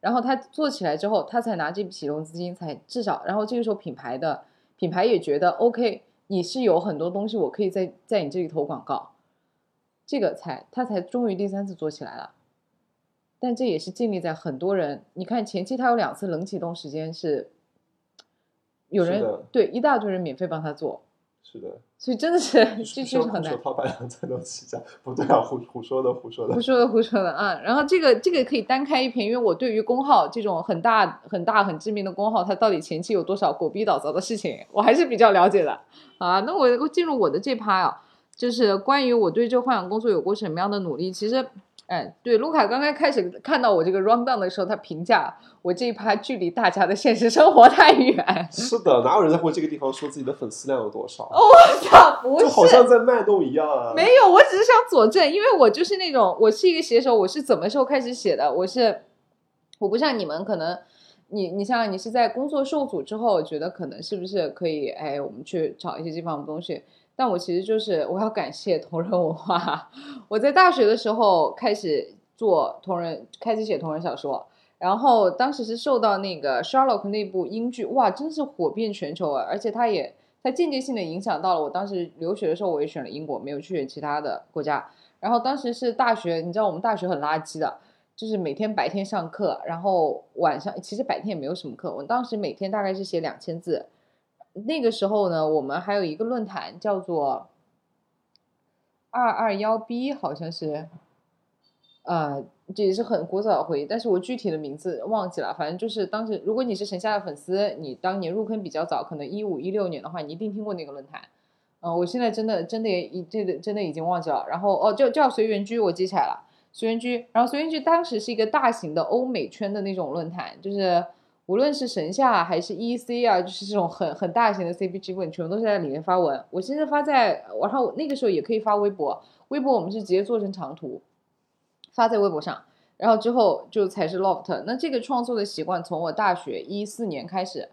Speaker 1: 然后他做起来之后，他才拿这笔启动资金，才至少，然后这个时候品牌的品牌也觉得 OK，你是有很多东西我可以在在你这里投广告，这个才他才终于第三次做起来了。但这也是建立在很多人，你看前期他有两次冷启动时间是，有人
Speaker 2: 是
Speaker 1: 对一大堆人免费帮他做，
Speaker 2: 是的，
Speaker 1: 所以真的是 这
Speaker 2: 需
Speaker 1: 就是很难
Speaker 2: 要空手。套白狼才能起家，不对啊，胡胡说的，胡说的
Speaker 1: 胡，说的胡说的啊！然后这个这个可以单开一篇，因为我对于公号这种很大很大很知名的公号，它到底前期有多少狗逼倒灶的事情，我还是比较了解的啊。那我进入我的这趴啊，就是关于我对这个幻想工作有过什么样的努力。其实哎，对，卢卡刚刚开始看到我这个 round down 的时候，他评价我这一趴距离大家的现实生活太远。
Speaker 2: 是的，哪有人在会这个地方说自己的粉丝量有多少？
Speaker 1: 我操，不是，
Speaker 2: 就好像在卖弄一样啊！
Speaker 1: 没有，我只是想佐证，因为我就是那种，我是一个写手，我是怎么时候开始写的？我是，我不像你们，可能你你像你是在工作受阻之后，觉得可能是不是可以？哎，我们去找一些这方面东西。但我其实就是我要感谢同人文化。我在大学的时候开始做同人，开始写同人小说，然后当时是受到那个 Sherlock 那部英剧，哇，真是火遍全球啊！而且它也它间接性的影响到了我当时留学的时候，我也选了英国，没有去其他的国家。然后当时是大学，你知道我们大学很垃圾的，就是每天白天上课，然后晚上其实白天也没有什么课。我当时每天大概是写两千字。那个时候呢，我们还有一个论坛叫做二二幺 B，好像是，呃，这也是很古早的回忆，但是我具体的名字忘记了。反正就是当时，如果你是神夏的粉丝，你当年入坑比较早，可能一五一六年的话，你一定听过那个论坛。嗯，我现在真的真的也已这个真的已经忘记了。然后哦，叫叫随缘居，我记起来了，随缘居。然后随缘居当时是一个大型的欧美圈的那种论坛，就是。无论是神夏还是 EC 啊，就是这种很很大型的 CPG 文，全部都是在里面发文。我现在发在，然后那个时候也可以发微博，微博我们是直接做成长图，发在微博上。然后之后就才是 Loft。那这个创作的习惯从我大学一四年开始，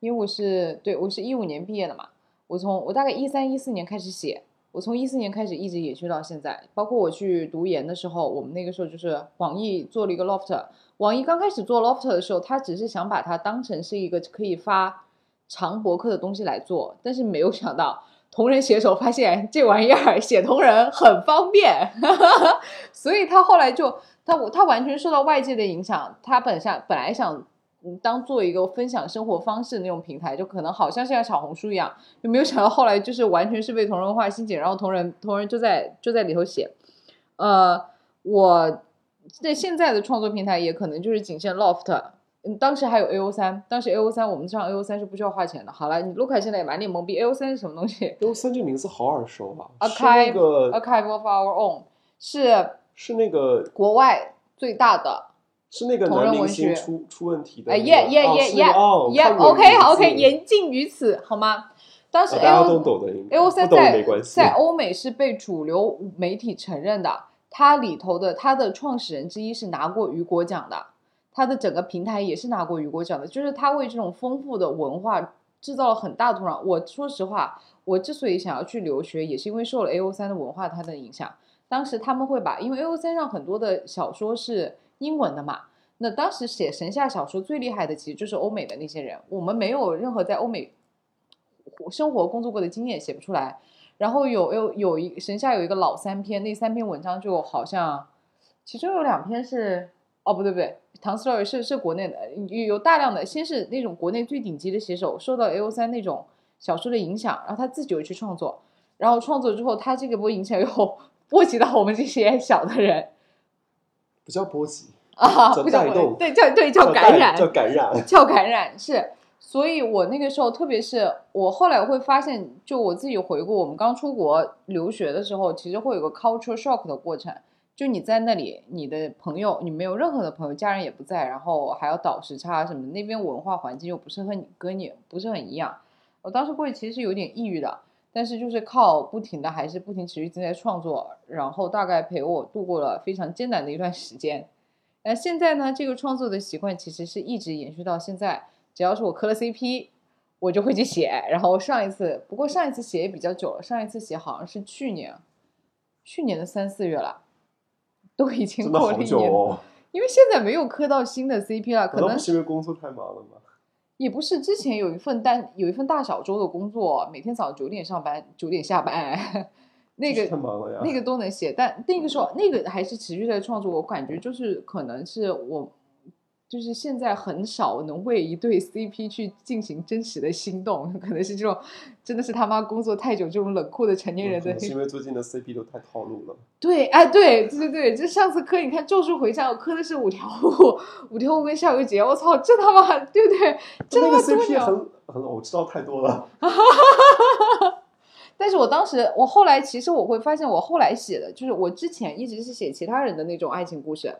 Speaker 1: 因为我是对我是一五年毕业的嘛，我从我大概一三一四年开始写，我从一四年开始一直延续到现在。包括我去读研的时候，我们那个时候就是网易做了一个 Loft。网易刚开始做 Lofter 的时候，他只是想把它当成是一个可以发长博客的东西来做，但是没有想到同人写手发现这玩意儿写同人很方便，所以他后来就他他完全受到外界的影响，他本想本来想当做一个分享生活方式的那种平台，就可能好像是像小红书一样，就没有想到后来就是完全是被同人文化吸引，然后同人同人就在就在里头写，呃，我。在现在的创作平台也可能就是仅限 Loft，嗯，当时还有 A O 三，当时 A O 三我们上 A O 三是不需要花钱的。好了，你卢卡现在也满脸懵逼，A O 三是什么东西
Speaker 2: ？A O 三这名字好耳熟啊
Speaker 1: ，Archive
Speaker 2: Archive
Speaker 1: of Our Own 是
Speaker 2: 是那个
Speaker 1: 国外最大的，
Speaker 2: 是那个男明星出出问题的，
Speaker 1: 哎耶耶耶耶耶，OK 好 OK，言尽于此好吗？当时 A
Speaker 2: O
Speaker 1: A O 三在在欧美是被主流媒体承认的。它里头的它的创始人之一是拿过雨果奖的，它的整个平台也是拿过雨果奖的，就是他为这种丰富的文化制造了很大的土壤。我说实话，我之所以想要去留学，也是因为受了 A O 三的文化它的影响。当时他们会把，因为 A O 三上很多的小说是英文的嘛，那当时写神下小说最厉害的其实就是欧美的那些人，我们没有任何在欧美生活工作过的经验，写不出来。然后有有有一神下有一个老三篇，那三篇文章就好像，其中有两篇是哦不对不对，唐 story 是是国内的，有有大量的先是那种国内最顶级的写手受到 A O 三那种小说的影响，然后他自己又去创作，然后创作之后他这个波影响又 波及到我们这些小的人，
Speaker 2: 不叫波及
Speaker 1: 啊，不叫对叫对叫感染
Speaker 2: 叫感染
Speaker 1: 叫感染是。所以，我那个时候，特别是我后来会发现，就我自己回顾，我们刚出国留学的时候，其实会有个 culture shock 的过程。就你在那里，你的朋友，你没有任何的朋友，家人也不在，然后还要倒时差什么，那边文化环境又不是和你跟你不是很一样。我当时过去其实是有点抑郁的，但是就是靠不停的，还是不停持续正在创作，然后大概陪我度过了非常艰难的一段时间。那现在呢，这个创作的习惯其实是一直延续到现在。只要是我磕了 CP，我就会去写。然后上一次，不过上一次写也比较久了，上一次写好像是去年，去年的三四月了，都已经过了一年。因为现在没有磕到新的 CP 了，可能
Speaker 2: 是因为工作太忙了吗？
Speaker 1: 也不是，之前有一份单，有一份大小周的工作，每天早上九点上班，九点下班，那个
Speaker 2: 太忙了呀，
Speaker 1: 那个都能写。但那个时候，那个还是持续在创作，我感觉就是可能是我。就是现在很少能为一对 CP 去进行真实的心动，可能是这种，真的是他妈工作太久这种冷酷的成年人的。
Speaker 2: 因为 最近的 CP 都太套路了。
Speaker 1: 对，哎，对，对对对，就上次磕，你看《咒术回战》，我磕的是五条悟，五条悟跟夏油杰，我操，这他妈，对不对？这
Speaker 2: 个 CP 很 很，我知道太多了。
Speaker 1: 但是我当时，我后来其实我会发现，我后来写的就是我之前一直是写其他人的那种爱情故事，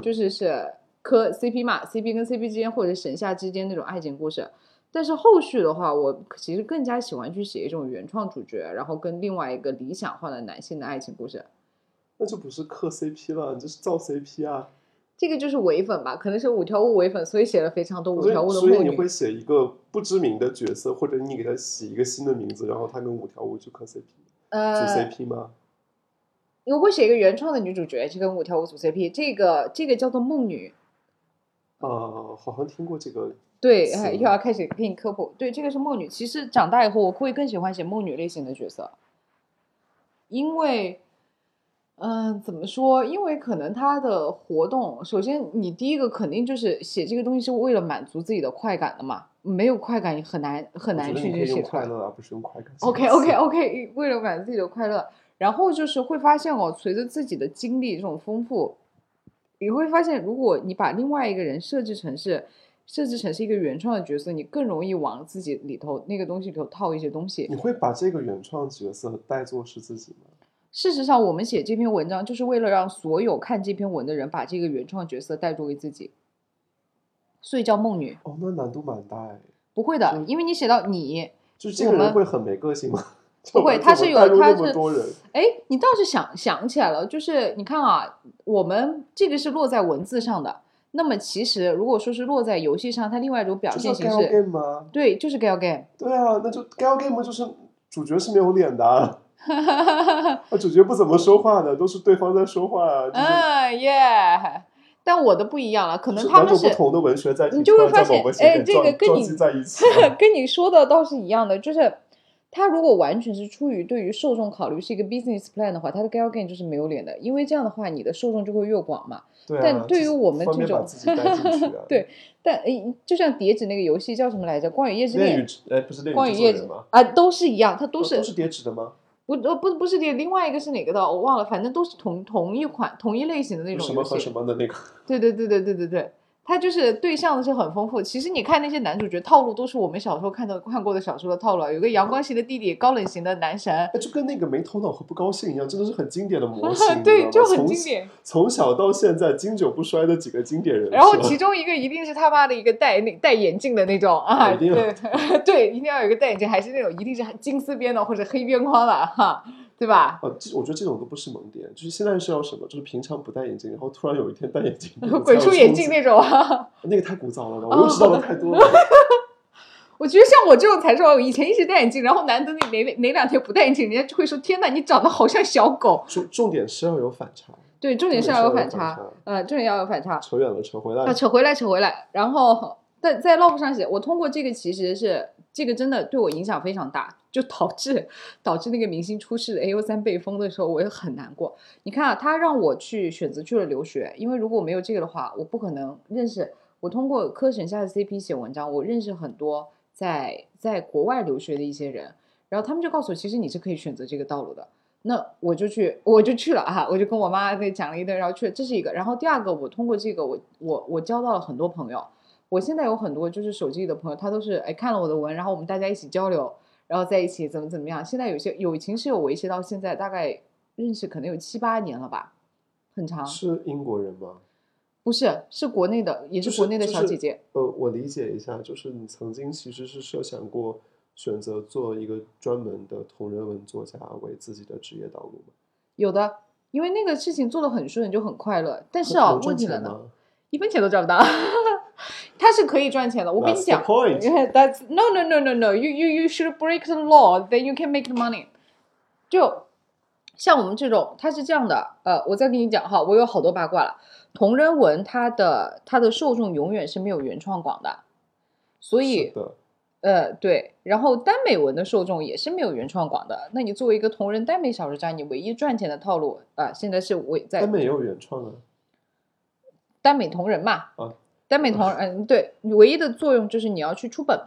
Speaker 1: 就是是磕 CP 嘛，CP 跟 CP 之间或者神下之间那种爱情故事。但是后续的话，我其实更加喜欢去写一种原创主角，然后跟另外一个理想化的男性的爱情故事。
Speaker 2: 那就不是磕 CP 了，你这是造 CP 啊！
Speaker 1: 这个就是伪粉吧？可能是五条悟伪粉，所以写了非常多五条悟的
Speaker 2: 所以。你会写一个不知名的角色，或者你给他起一个新的名字，然后他跟五条悟去磕 CP，组
Speaker 1: 呃
Speaker 2: ，CP 吗？
Speaker 1: 我会写一个原创的女主角去跟五条悟组 CP，这个这个叫做梦女。
Speaker 2: 啊、好像听过这个。
Speaker 1: 对，哎，又要开始给你科普。对，这个是梦女。其实长大以后，我会更喜欢写梦女类型的角色，因为，嗯、怎么说？因为可能她的活动，首先你第一个肯定就是写这个东西是为了满足自己的快感的嘛，没有快感很难很难去
Speaker 2: 我觉得你可以
Speaker 1: 写。
Speaker 2: 快乐，而不是用快感。
Speaker 1: OK OK OK，为了满足自己的快乐，然后就是会发现哦，随着自己的经历这种丰富，你会发现，如果你把另外一个人设置成是设置成是一个原创的角色，你更容易往自己里头那个东西里头套一些东西。
Speaker 2: 你会把这个原创角色带作是自己吗？
Speaker 1: 事实上，我们写这篇文章就是为了让所有看这篇文的人把这个原创角色带入为自己，所以叫梦女。
Speaker 2: 哦，那难度蛮大哎。
Speaker 1: 不会的，因为你写到你，
Speaker 2: 就是这个人会很没个性吗？
Speaker 1: 不会
Speaker 2: 就
Speaker 1: 他是有他是哎，你倒是想想起来了，就是你看啊，我们这个是落在文字上的。那么其实如果说是落在游戏上，它另外一种表现形式？对，就是 gal game。
Speaker 2: 对啊，那就 gal game 就是主角是没有脸的啊，那主角不怎么说话的，都是对方在说话啊，就是
Speaker 1: 嗯耶，但我的不一样了，可能他们是
Speaker 2: 不同的文学在，
Speaker 1: 你就会发现哎这个跟你
Speaker 2: 在一起了。
Speaker 1: 跟你说的倒是一样的，就是他如果完全是出于对于受众考虑是一个 business plan 的话，他的 gal game 就是没有脸的，因为这样的话你的受众就会越广嘛。
Speaker 2: 对啊，
Speaker 1: 但对于我们这种。对但诶，就像叠纸那个游戏叫什么来着？光与夜之
Speaker 2: 恋与
Speaker 1: 恋，
Speaker 2: 制哎，不是恋
Speaker 1: 光与夜之？啊，都是一样，它都是
Speaker 2: 都都是叠纸的吗？
Speaker 1: 不呃不不是叠，另外一个是哪个的我忘了，反正都是同同一款同一类型的那种游
Speaker 2: 什么和什。么的那个，
Speaker 1: 对对对对对对对，它就是对象的是很丰富。其实你看那些男主角套路，都是我们小时候看到看过的小说的套路啊。有个阳光型的弟弟，高冷型的男神，
Speaker 2: 哎，就跟那个没头脑和不高兴一样，真的是很经典的模 型，
Speaker 1: 对，就很经典。
Speaker 2: 从小到现在经久不衰的几个经典人设。
Speaker 1: 然后其中一个一定是他妈的一个戴那戴眼镜的那种啊，对 对，一定要有一个戴眼镜，还是那种一定是金丝边的或者黑边框的哈，对吧？
Speaker 2: 呃，这我觉得这种都不是萌点，就是现在是要什么？就是平常不戴眼镜，然后突然有一天戴眼镜，
Speaker 1: 鬼畜眼镜那种啊，
Speaker 2: 那个太古早了，我又知道的太多了。
Speaker 1: 我觉得像我这种才是我以前一直戴眼镜，然后难得那哪哪两天不戴眼镜，人家就会说天呐，你长得好像小狗。
Speaker 2: 重重点是要有反差，
Speaker 1: 对，重点是要有反差呃，重点要有反差。
Speaker 2: 扯远了，扯回来
Speaker 1: 啊，。扯回来，扯回来。然后在在 log 上写，我通过这个其实是这个真的对我影响非常大，就导致导致那个明星出事 A U 三被封的时候，我也很难过。你看啊，他让我去选择去了留学，因为如果没有这个的话，我不可能认识。我通过科神下的 CP 写文章，我认识很多在在国外留学的一些人，然后他们就告诉我，其实你是可以选择这个道路的。那我就去，我就去了哈，我就跟我妈那讲了一顿，然后去了，这是一个。然后第二个，我通过这个，我我我交到了很多朋友。我现在有很多就是手机里的朋友，他都是哎看了我的文，然后我们大家一起交流，然后在一起怎么怎么样。现在有些友情是有维持到现在，大概认识可能有七八年了吧，很长。
Speaker 2: 是英国人吗？
Speaker 1: 不是，是国内的，也
Speaker 2: 是
Speaker 1: 国内的
Speaker 2: 就是
Speaker 1: 小姐姐。
Speaker 2: 呃，我理解一下，就是你曾经其实是设想过选择做一个专门的同人文作家为自己的职业道路吗？
Speaker 1: 有的，因为那个事情做的很顺，就很快乐。但是
Speaker 2: 能
Speaker 1: 啊，问题来了？一分钱都赚不到。他是可以赚钱的，我跟你讲
Speaker 2: the
Speaker 1: point，That's no no no no no，you you you should break the law, then you can make the money。就像我们这种，它是这样的，呃，我再跟你讲哈，我有好多八卦了。同人文它的它的受众永远是没有原创广的，所以，呃对，然后耽美文的受众也是没有原创广的。那你作为一个同人耽美小说家，你唯一赚钱的套路啊、现在是我在
Speaker 2: 耽美也有原创啊。
Speaker 1: 耽美同人嘛，
Speaker 2: 啊
Speaker 1: 耽美同人，嗯，对，你唯一的作用就是你要去出本，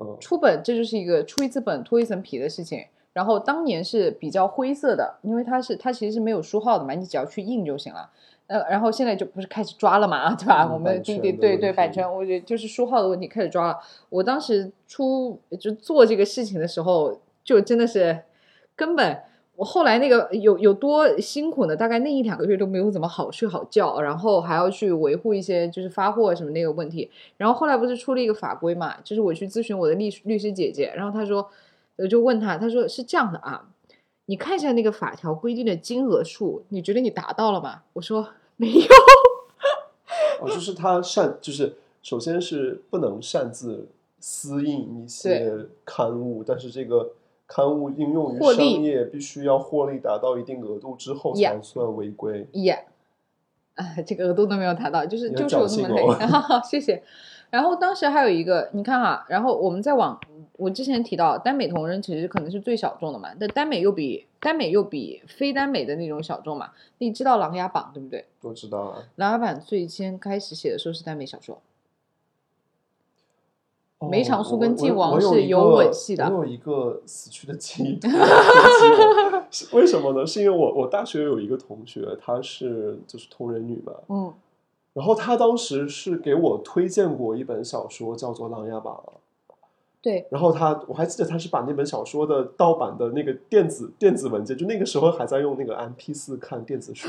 Speaker 2: 嗯，
Speaker 1: 出本这就是一个出一次本脱一层皮的事情。然后当年是比较灰色的，因为它是它其实是没有书号的嘛，你只要去印就行了。呃，然后现在就不是开始抓了嘛，对吧？
Speaker 2: 嗯
Speaker 1: 我们对
Speaker 2: 的问题
Speaker 1: 对版权，我觉得就是书号的问题开始抓了。我当时出就做这个事情的时候，就真的是根本。我后来那个有有多辛苦呢？大概那一两个月都没有怎么好睡好觉，然后还要去维护一些就是发货什么那个问题。然后后来不是出了一个法规嘛，就是我去咨询我的律律师姐姐，然后她说，我就问她，她说是这样的啊，你看一下那个法条规定的金额数，你觉得你达到了吗？我说没有。
Speaker 2: 哦，就是他擅，就是首先是不能擅自私印一些刊物，但是这个。刊物应用于商业，必须要获利达到一定额度之后才算违规。
Speaker 1: 耶，啊，这个额度都没有达到，就是就是我
Speaker 2: 这
Speaker 1: 么黑。谢谢。然后当时还有一个，你看哈，然后我们再往我之前提到，耽美同人其实可能是最小众的嘛，但耽美又比耽美又比非耽美的那种小众嘛。你知道《琅琊榜》对不对？
Speaker 2: 我知道啊。
Speaker 1: 《琅琊榜》最先开始写的时候是耽美小说。梅长苏跟靖王是有吻戏的。
Speaker 2: 我有一个死去的记忆，为什么呢？是因为我我大学有一个同学，她是就是同人女嘛，
Speaker 1: 嗯，
Speaker 2: 然后她当时是给我推荐过一本小说，叫做《琅琊榜》。
Speaker 1: 对，
Speaker 2: 然后他，我还记得他是把那本小说的盗版的那个电子电子文件，就那个时候还在用那个 M P 四看电子书，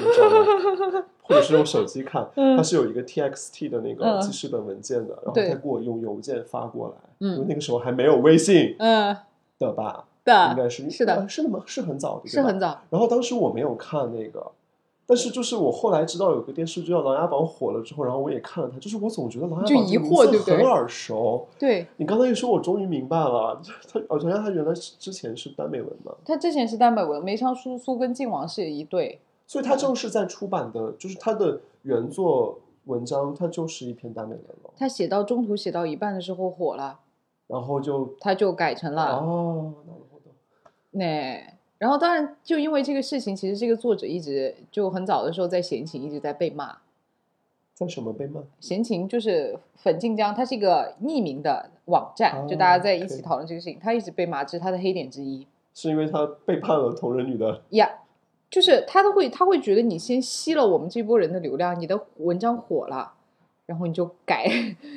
Speaker 2: 或者是用手机看，它是有一个 T X T 的那个记事本文件的，然后他给我用邮件发过来，因为那个时候还没有微信，
Speaker 1: 嗯，
Speaker 2: 的吧，
Speaker 1: 的，
Speaker 2: 应该是
Speaker 1: 是的，
Speaker 2: 是的吗？是很早的，
Speaker 1: 是很早。
Speaker 2: 然后当时我没有看那个。但是就是我后来知道有个电视剧叫《琅琊榜》火了之后，然后我也看了它。就是我总觉得《琅琊榜》
Speaker 1: 这
Speaker 2: 名字很耳熟。
Speaker 1: 对，
Speaker 2: 你刚才一说，我终于明白了。他哦，原来他原来之前是耽美文嘛？
Speaker 1: 他之前是耽美文，梅长苏苏跟靖王是一对。
Speaker 2: 所以他正是在出版的，就是他的原作文章，他就是一篇耽美文了。
Speaker 1: 他写到中途写到一半的时候火了，
Speaker 2: 然后就
Speaker 1: 他就改成了
Speaker 2: 哦，
Speaker 1: 那。然后，当然，就因为这个事情，其实这个作者一直就很早的时候在闲情一直在被骂，
Speaker 2: 在什么被骂？
Speaker 1: 闲情就是粉晋江，它是一个匿名的网站，就大家在一起讨论这个事情，他一直被骂，这是他的黑点之一。
Speaker 2: 是因为他背叛了同人女的
Speaker 1: 呀，就是他都会，他会觉得你先吸了我们这波人的流量，你的文章火了。然后你就改，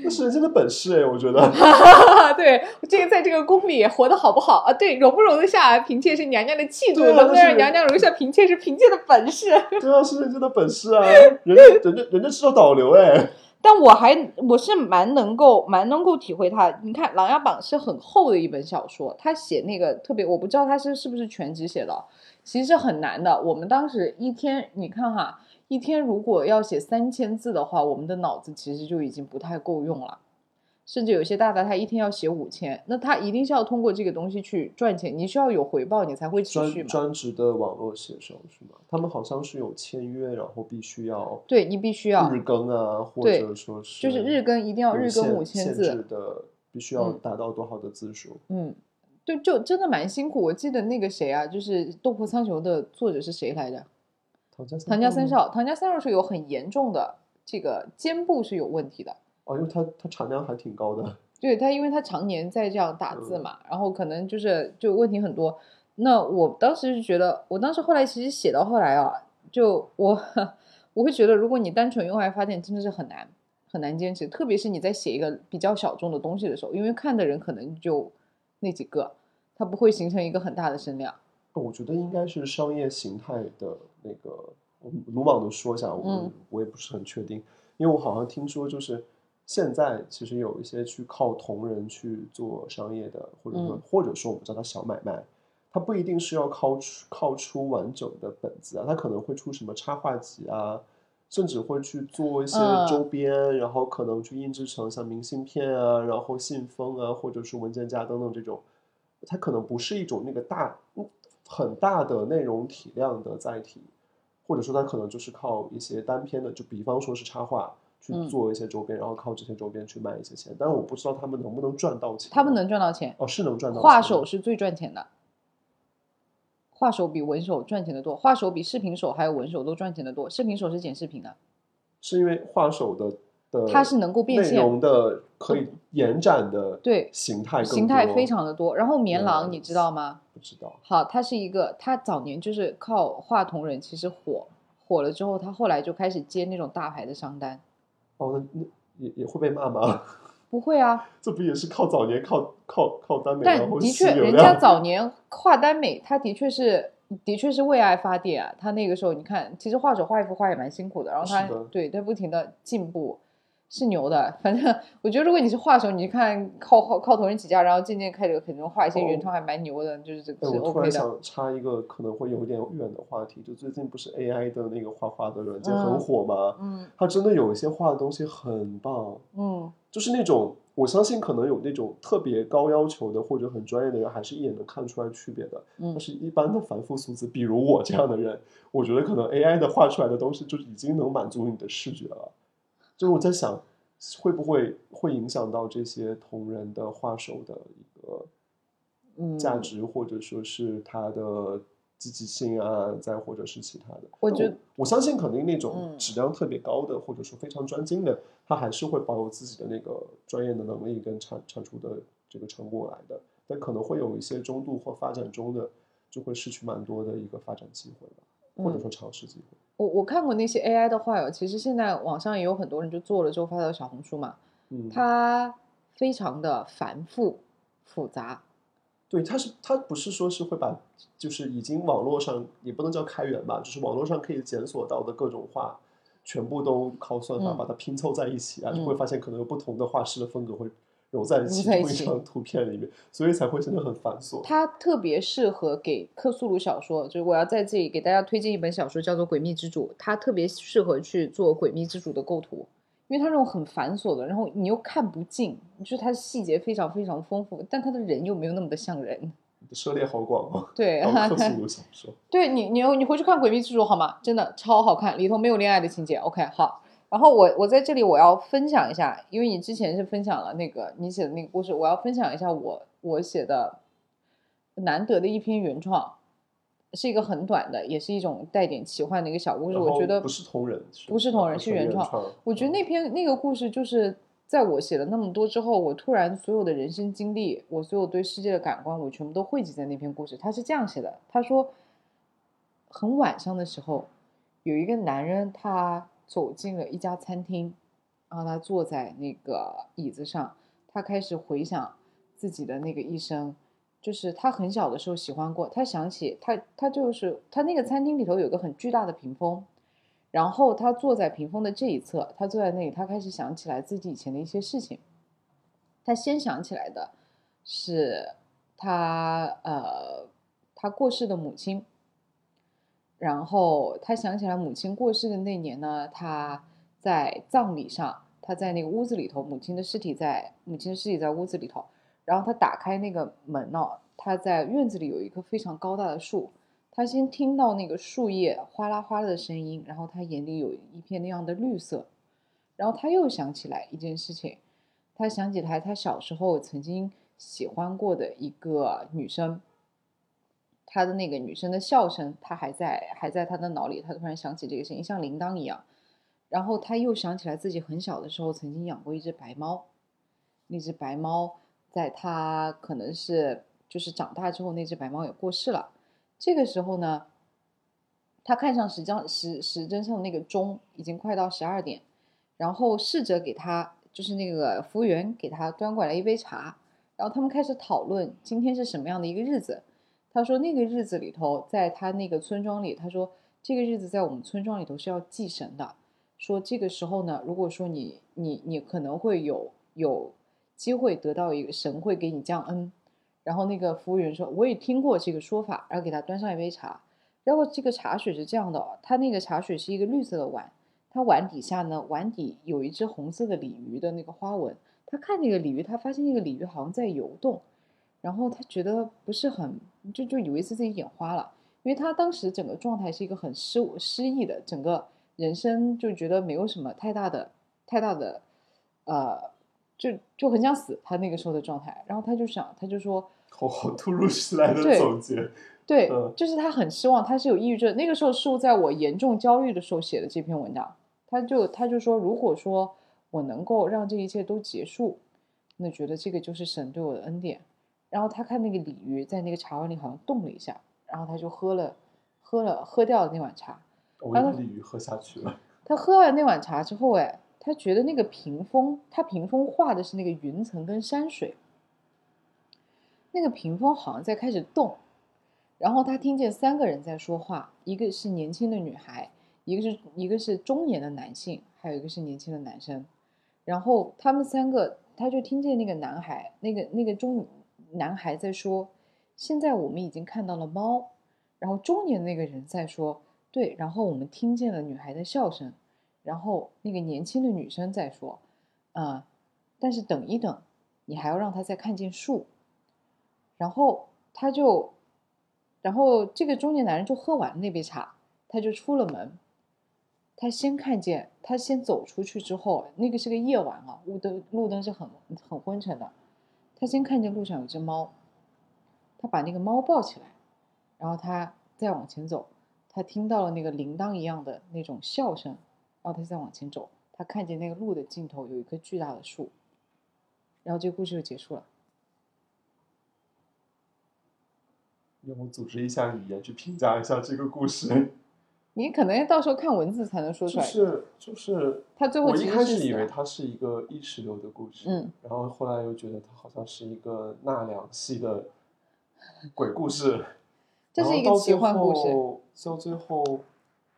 Speaker 2: 那是人家的本事哎，我觉得。
Speaker 1: 对，这个在这个宫里活得好不好啊？对，容不容得下嫔妾是娘娘的气度，能不能让娘娘容下嫔妾是嫔妾的本事。
Speaker 2: 对啊，是人家的本事啊，人家人家人家是道导流哎。
Speaker 1: 但我还我是蛮能够蛮能够体会他。你看《琅琊榜》是很厚的一本小说，他写那个特别，我不知道他是是不是全职写的，其实很难的。我们当时一天，你看哈。一天如果要写三千字的话，我们的脑子其实就已经不太够用了。甚至有些大大他一天要写五千，那他一定是要通过这个东西去赚钱。你需要有回报，你才会持续
Speaker 2: 嘛。专职的网络写手是吗？他们好像是有签约，然后必须要
Speaker 1: 对你必须要
Speaker 2: 日更啊，或者说是
Speaker 1: 就是日更一定要日更五千字
Speaker 2: 的，必须要达到多少的字数？
Speaker 1: 嗯，就就真的蛮辛苦。我记得那个谁啊，就是《斗破苍穹》的作者是谁来着？唐家三少，唐家三少是有很严重的这个肩部是有问题的
Speaker 2: 哦，因为他他产量还挺高的。
Speaker 1: 对他，因为他常年在这样打字嘛，然后可能就是就问题很多。那我当时就觉得，我当时后来其实写到后来啊，就我 我会觉得，如果你单纯用爱发电，真的是很难很难坚持，特别是你在写一个比较小众的东西的时候，因为看的人可能就那几个，它不会形成一个很大的声量。
Speaker 2: 我觉得应该是商业形态的那个，鲁莽的说一下，我我也不是很确定，因为我好像听说，就是现在其实有一些去靠同人去做商业的，或者说或者说我们叫它小买卖，它不一定是要靠出靠出完整的本子啊，它可能会出什么插画集啊，甚至会去做一些周边，然后可能去印制成像明信片啊，然后信封啊，或者是文件夹等等这种，它可能不是一种那个大。很大的内容体量的载体，或者说它可能就是靠一些单篇的，就比方说是插画去做一些周边，然后靠这些周边去卖一些钱。但是我不知道他们能不能赚到钱。
Speaker 1: 他们能赚到钱
Speaker 2: 哦，是能赚到。
Speaker 1: 画手是最赚钱的，画手比文手赚钱的多，画手比视频手还有文手都赚钱的多。视频手是剪视频的，
Speaker 2: 是因为画手的。
Speaker 1: 它是能够变现，
Speaker 2: 内容的可以延展的，
Speaker 1: 对
Speaker 2: 形态
Speaker 1: 形态非常的多。然后棉狼你知道吗？
Speaker 2: 不知道。
Speaker 1: 好，它是一个，它早年就是靠画同人，其实火火了之后，他后来就开始接那种大牌的商单。
Speaker 2: 哦，那那也也会被骂吗？
Speaker 1: 不会啊，
Speaker 2: 这不也是靠早年靠靠靠耽美，然
Speaker 1: 但的确，人家早年画耽美，他的确是的确是为爱发电啊。他那个时候，你看，其实画手画一幅画也蛮辛苦的，然后他对他不停的进步，是牛的。反正我觉得，如果你是画手，你看靠靠靠同人起家，然后渐渐开始可能画一些原创，还蛮牛的，就是这
Speaker 2: 哎，
Speaker 1: 个是
Speaker 2: 我突
Speaker 1: OK 的。
Speaker 2: 然想插一个可能会有点远的话题，就最近不是 AI 的那个画画的软件很
Speaker 1: 嗯
Speaker 2: 火吗？
Speaker 1: 嗯
Speaker 2: 它真的有一些画的东西很棒，
Speaker 1: 嗯
Speaker 2: 就是那种我相信可能有那种特别高要求的或者很专业的人，还是一眼能看出来区别的。
Speaker 1: 嗯
Speaker 2: 但是一般的凡夫俗子，比如我这样的人，我觉得可能 AI 的画出来的东西就已经能满足你的视觉了。就是我在想，会不会会影响到这些同人的画手的一个
Speaker 1: 嗯，
Speaker 2: 价值，或者说是他的积极性啊，再或者是其他的。
Speaker 1: 我觉得
Speaker 2: 我相信肯定那种
Speaker 1: 嗯
Speaker 2: 质量特别高的，或者说非常专精的，他还是会保有自己的那个专业的能力跟产产出的这个成果来的。但可能会有一些中度或发展中的，就会失去蛮多的一个发展机会吧，或者
Speaker 1: 嗯
Speaker 2: 说尝试机会。
Speaker 1: 我我看过那些 AI 的画友，其实现在网上也有很多人就做了之后发到小红书嘛，
Speaker 2: 嗯，
Speaker 1: 它非常的繁复复杂，
Speaker 2: 对，它是它不是说是会把，就是已经网络上也不能叫开源吧，就是网络上可以检索到的各种画，全部都靠算法
Speaker 1: 嗯。
Speaker 2: 把它拼凑在一起啊，就
Speaker 1: 嗯。
Speaker 2: 会发现可能有不同的画师的风格会揉在一起
Speaker 1: 揉在一起
Speaker 2: 同一张图片里面，所以才会真的很繁琐。
Speaker 1: 它特别适合给克苏鲁小说，就是我要在这里给大家推荐一本小说，叫做《诡秘之主》，它特别适合去做诡秘之主的构图，因为它那种很繁琐的，然后你又看不尽，就是它的细节非常非常丰富，但它的人又没有那么的像人。
Speaker 2: 涉猎好广哦，
Speaker 1: 对，
Speaker 2: 克苏 鲁小说，
Speaker 1: 对你，你你回去看《诡秘之主》好吗？真的超好看，里头没有恋爱的情节。OK，好。然后我我在这里我要分享一下，因为你之前是分享了那个你写的那个故事，我要分享一下我我写的难得的一篇原创，是一个很短的，也是一种带点奇幻的一个小故事。我觉得
Speaker 2: 不是同人，
Speaker 1: 不是同人
Speaker 2: 是
Speaker 1: 是原创
Speaker 2: 创。
Speaker 1: 我觉得那篇那个故事就是在我写了那么多之后，我突然所有的人生经历，我所有对世界的感官，我全部都汇集在那篇故事。他是这样写的，他说，很晚上的时候，有一个男人他走进了一家餐厅，然后他坐在那个椅子上，他开始回想自己的那个一生。就是他很小的时候喜欢过，他想起他他就是他那个餐厅里头有个很巨大的屏风，然后他坐在屏风的这一侧，他坐在那里，他开始想起来自己以前的一些事情。他先想起来的是他呃他过世的母亲，然后他想起来母亲过世的那年呢，他在葬礼上，他在那个屋子里头，母亲的尸体在母亲的尸体在屋子里头，然后他打开那个门呢、他在院子里有一棵非常高大的树，他先听到那个树叶哗啦哗啦的声音，然后他眼里有一片那样的绿色，然后他又想起来一件事情，他想起来他小时候曾经喜欢过的一个女生，他的那个女生的笑声，他还在还在他的脑里，他突然想起这个声音，像铃铛一样，然后他又想起来自己很小的时候曾经养过一只白猫，那只白猫在他可能是就是长大之后，那只白猫也过世了。这个时候呢，他看上时针时时针上的那个钟，已经快到十二点，然后侍者给他就是那个服务员给他端过来一杯茶，然后他们开始讨论今天是什么样的一个日子。他说那个日子里头，在他那个村庄里，他说这个日子在我们村庄里头是要祭神的。说这个时候呢，如果说你你你可能会有有机会得到一个神会给你降恩，然后那个服务员说我也听过这个说法，然后给他端上一杯茶，然后这个茶水是这样的哦，它那个茶水是一个绿色的碗，他碗底下呢碗底有一只红色的鲤鱼的那个花纹，他看那个鲤鱼，他发现那个鲤鱼好像在游动，然后他觉得不是很就就以为是自己眼花了，因为他当时整个状态是一个很失失意的，整个人生就觉得没有什么太大的太大的呃，就就很想死，他那个时候的状态。然后他就想，他就说，
Speaker 2: 好好突如其来的总结，
Speaker 1: 对，
Speaker 2: 嗯
Speaker 1: 就是他很失望，他是有抑郁症。那个时候是在我严重焦虑的时候写的这篇文章。他就他就说，如果说我能够让这一切都结束，那觉得这个就是神对我的恩典。然后他看那个鲤鱼在那个茶碗里好像动了一下，然后他就喝了喝了喝掉了那碗茶。
Speaker 2: 我一把鲤鱼喝下去了。
Speaker 1: 他喝完那碗茶之后，哎，他觉得那个屏风，他屏风画的是那个云层跟山水，那个屏风好像在开始动，然后他听见三个人在说话，一个是年轻的女孩，一个是一个是中年的男性，还有一个是年轻的男生，然后他们三个，他就听见那个男孩，那个那个中男孩在说，现在我们已经看到了猫，然后中年那个人在说，对，然后我们听见了女孩的笑声。然后那个年轻的女生在说：“啊，但是等一等，你还要让他再看见树。”然后他就，然后这个中年男人就喝完那杯茶，他就出了门。他先看见，他先走出去之后，那个是个夜晚啊，路灯路灯是很很昏沉的。他先看见路上有只猫，他把那个猫抱起来，然后他再往前走，他听到了那个铃铛一样的那种笑声。然后他再往前走，他看见那个路的尽头有一棵巨大的树，然后这个故事就结束了。
Speaker 2: 让我组织一下语言去评价一下这个故事。
Speaker 1: 你可能到时候看文字才能说出来。
Speaker 2: 就是就是，
Speaker 1: 他最后
Speaker 2: 我一开始以为它是一个意识流的故事，
Speaker 1: 嗯，
Speaker 2: 然后后来又觉得它好像是一个纳凉系的鬼故事。
Speaker 1: 这是一个奇幻故
Speaker 2: 事。到最后，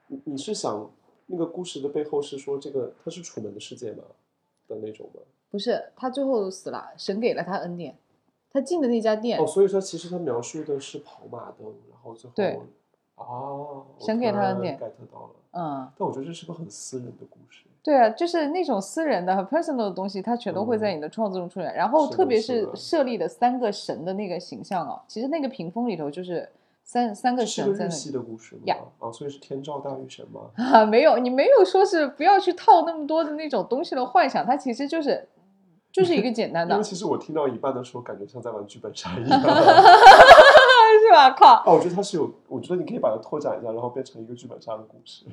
Speaker 2: 你你是想？那个故事的背后是说，这个他是楚门的世界吗？的那种吗？
Speaker 1: 不是，他最后死了，神给了他恩典，他进的那家店。
Speaker 2: 哦，所以说其实他描述的是跑马灯，然后最后
Speaker 1: 对，
Speaker 2: 哦，
Speaker 1: 神给他恩典
Speaker 2: ，get 到了，
Speaker 1: 嗯。
Speaker 2: 但我觉得这是个很私人的故事。
Speaker 1: 对啊，就是那种私人的和 personal 的东西，它全都会在你的创作中出现。然后特别是设立的三个神的那个形象啊，其实那个屏风里头就是。三三个神在
Speaker 2: 日系的故事
Speaker 1: 呀，
Speaker 2: 啊，所以是天照大御神吗？
Speaker 1: 啊，没有，你没有说是不要去套那么多的那种东西的幻想，它其实就是就是一个简单的。
Speaker 2: 因为其实我听到一半的时候，感觉像在玩剧本杀一样，
Speaker 1: 是吧？靠！
Speaker 2: 哦，我觉得它是有，我觉得你可以把它拓展一下，然后变成一个剧本杀的故事，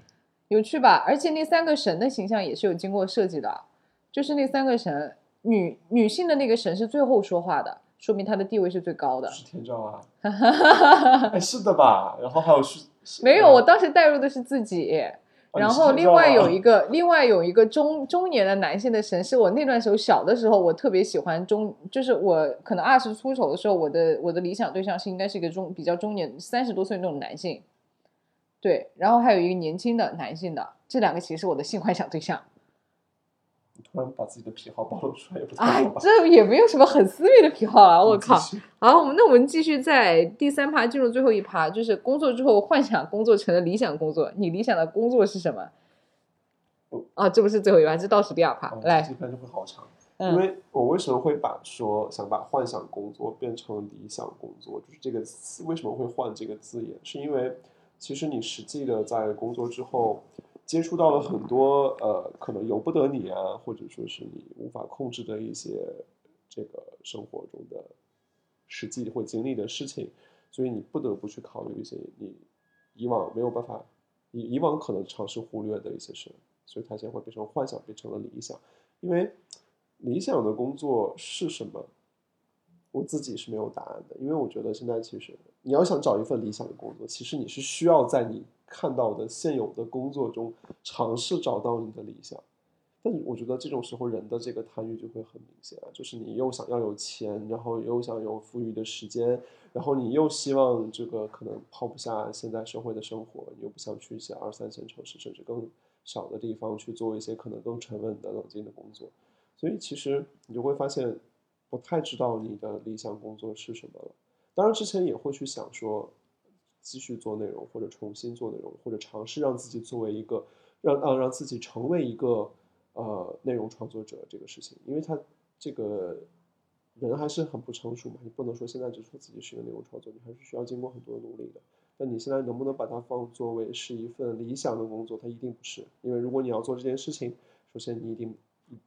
Speaker 1: 有趣吧？而且那三个神的形象也是有经过设计的，就是那三个神，女女性的那个神是最后说话的。说明她的地位是最高的，
Speaker 2: 是天照啊，哎，是的吧？然后还有是，
Speaker 1: 没有，我当时带入的是自己，然后另外有一个，另外有一个中中年的男性的神，是我那段时候小的时候，我特别喜欢中，就是我可能二十出头的时候，我的我的理想对象是应该是一个中比较中年三十多岁那种男性，对，然后还有一个年轻的男性的，这两个其实是我的性幻想对象。
Speaker 2: 突然把自己的癖好暴露出来也不太好
Speaker 1: 吧？这也没有什么很私密的癖好啊！我靠！好，我们那我们继续在第三趴进入最后一趴，就是工作之后幻想工作成了理想工作。你理想的工作是什么？啊，这不是最后一趴，这倒数第二趴。来，
Speaker 2: 这篇就会好长，因为我为什么会把说想把幻想工作变成理想工作，就是这个为什么会换这个字眼？是因为其实你实际的在工作之后。接触到了很多呃，可能由不得你啊，或者说是你无法控制的一些这个生活中的实际会经历的事情，所以你不得不去考虑一些你以往没有办法，以以往可能尝试忽略的一些事，所以它现在会变成幻想，变成了理想。因为理想的工作是什么，我自己是没有答案的。因为我觉得现在其实你要想找一份理想的工作，其实你是需要在你。看到的现有的工作中，尝试找到你的理想，但我觉得这种时候人的这个贪欲就会很明显，就是你又想要有钱，然后又想有富裕的时间，然后你又希望这个可能抛不下现在社会的生活，你又不想去一些二三线城市甚至更小的地方去做一些可能更沉稳的冷静的工作，所以其实你就会发现不太知道你的理想工作是什么了。当然之前也会去想说。继续做内容，或者重新做内容，或者尝试让自己作为一个让啊让自己成为一个呃内容创作者这个事情，因为他这个人还是很不成熟嘛，你不能说现在只说自己是一个内容创作，你还是需要经过很多努力的。那你现在能不能把它放作为是一份理想的工作？它一定不是，因为如果你要做这件事情，首先你一定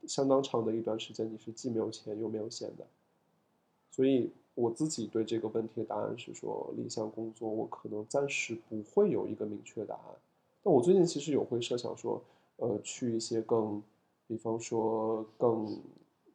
Speaker 2: 相当长的一段时间你是既没有钱又没有闲的，所以。我自己对这个问题的答案是说，理想工作我可能暂时不会有一个明确答案。但我最近其实有会设想说，呃，去一些更，比方说更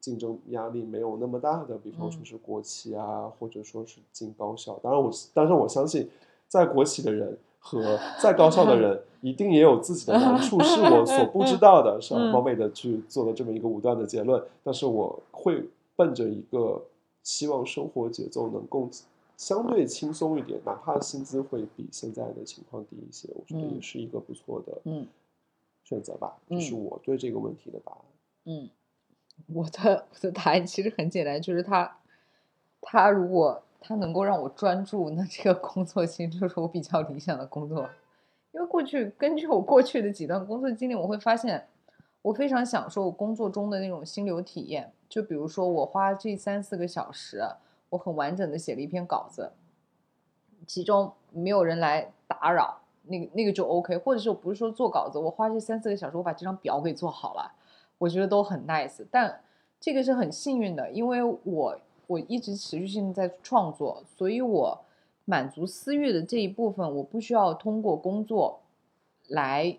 Speaker 2: 竞争压力没有那么大的，比方说是国企啊，或者说是进高校。当然我，但是我相信，在国企的人和再高效的人，一定也有自己的难处，是我所不知道的，是
Speaker 1: 很
Speaker 2: 冒昧的去做了这么一个武断的结论。但是我会奔着一个希望生活节奏能够相对轻松一点，哪怕薪资会比现在的情况低一些，我觉得
Speaker 1: 嗯
Speaker 2: 也是一个不错的
Speaker 1: 嗯
Speaker 2: 选择吧。这是我对这个问题的答案。
Speaker 1: 嗯，我的我的答案其实很简单，就是他他如果他能够让我专注，那 这个工作其实就是我比较理想的工作。因为过去根据我过去的几段工作经历，我会发现我非常享受工作中的那种心流体验。就比如说我花这三四个小时，我很完整的写了一篇稿子，其中没有人来打扰，那个那个就 OK。或者是我不是说做稿子，我花这三四个小时，我把这张表给做好了。我觉得都很 nice，但这个是很幸运的，因为我我一直持续性在创作，所以我满足私欲的这一部分，我不需要通过工作来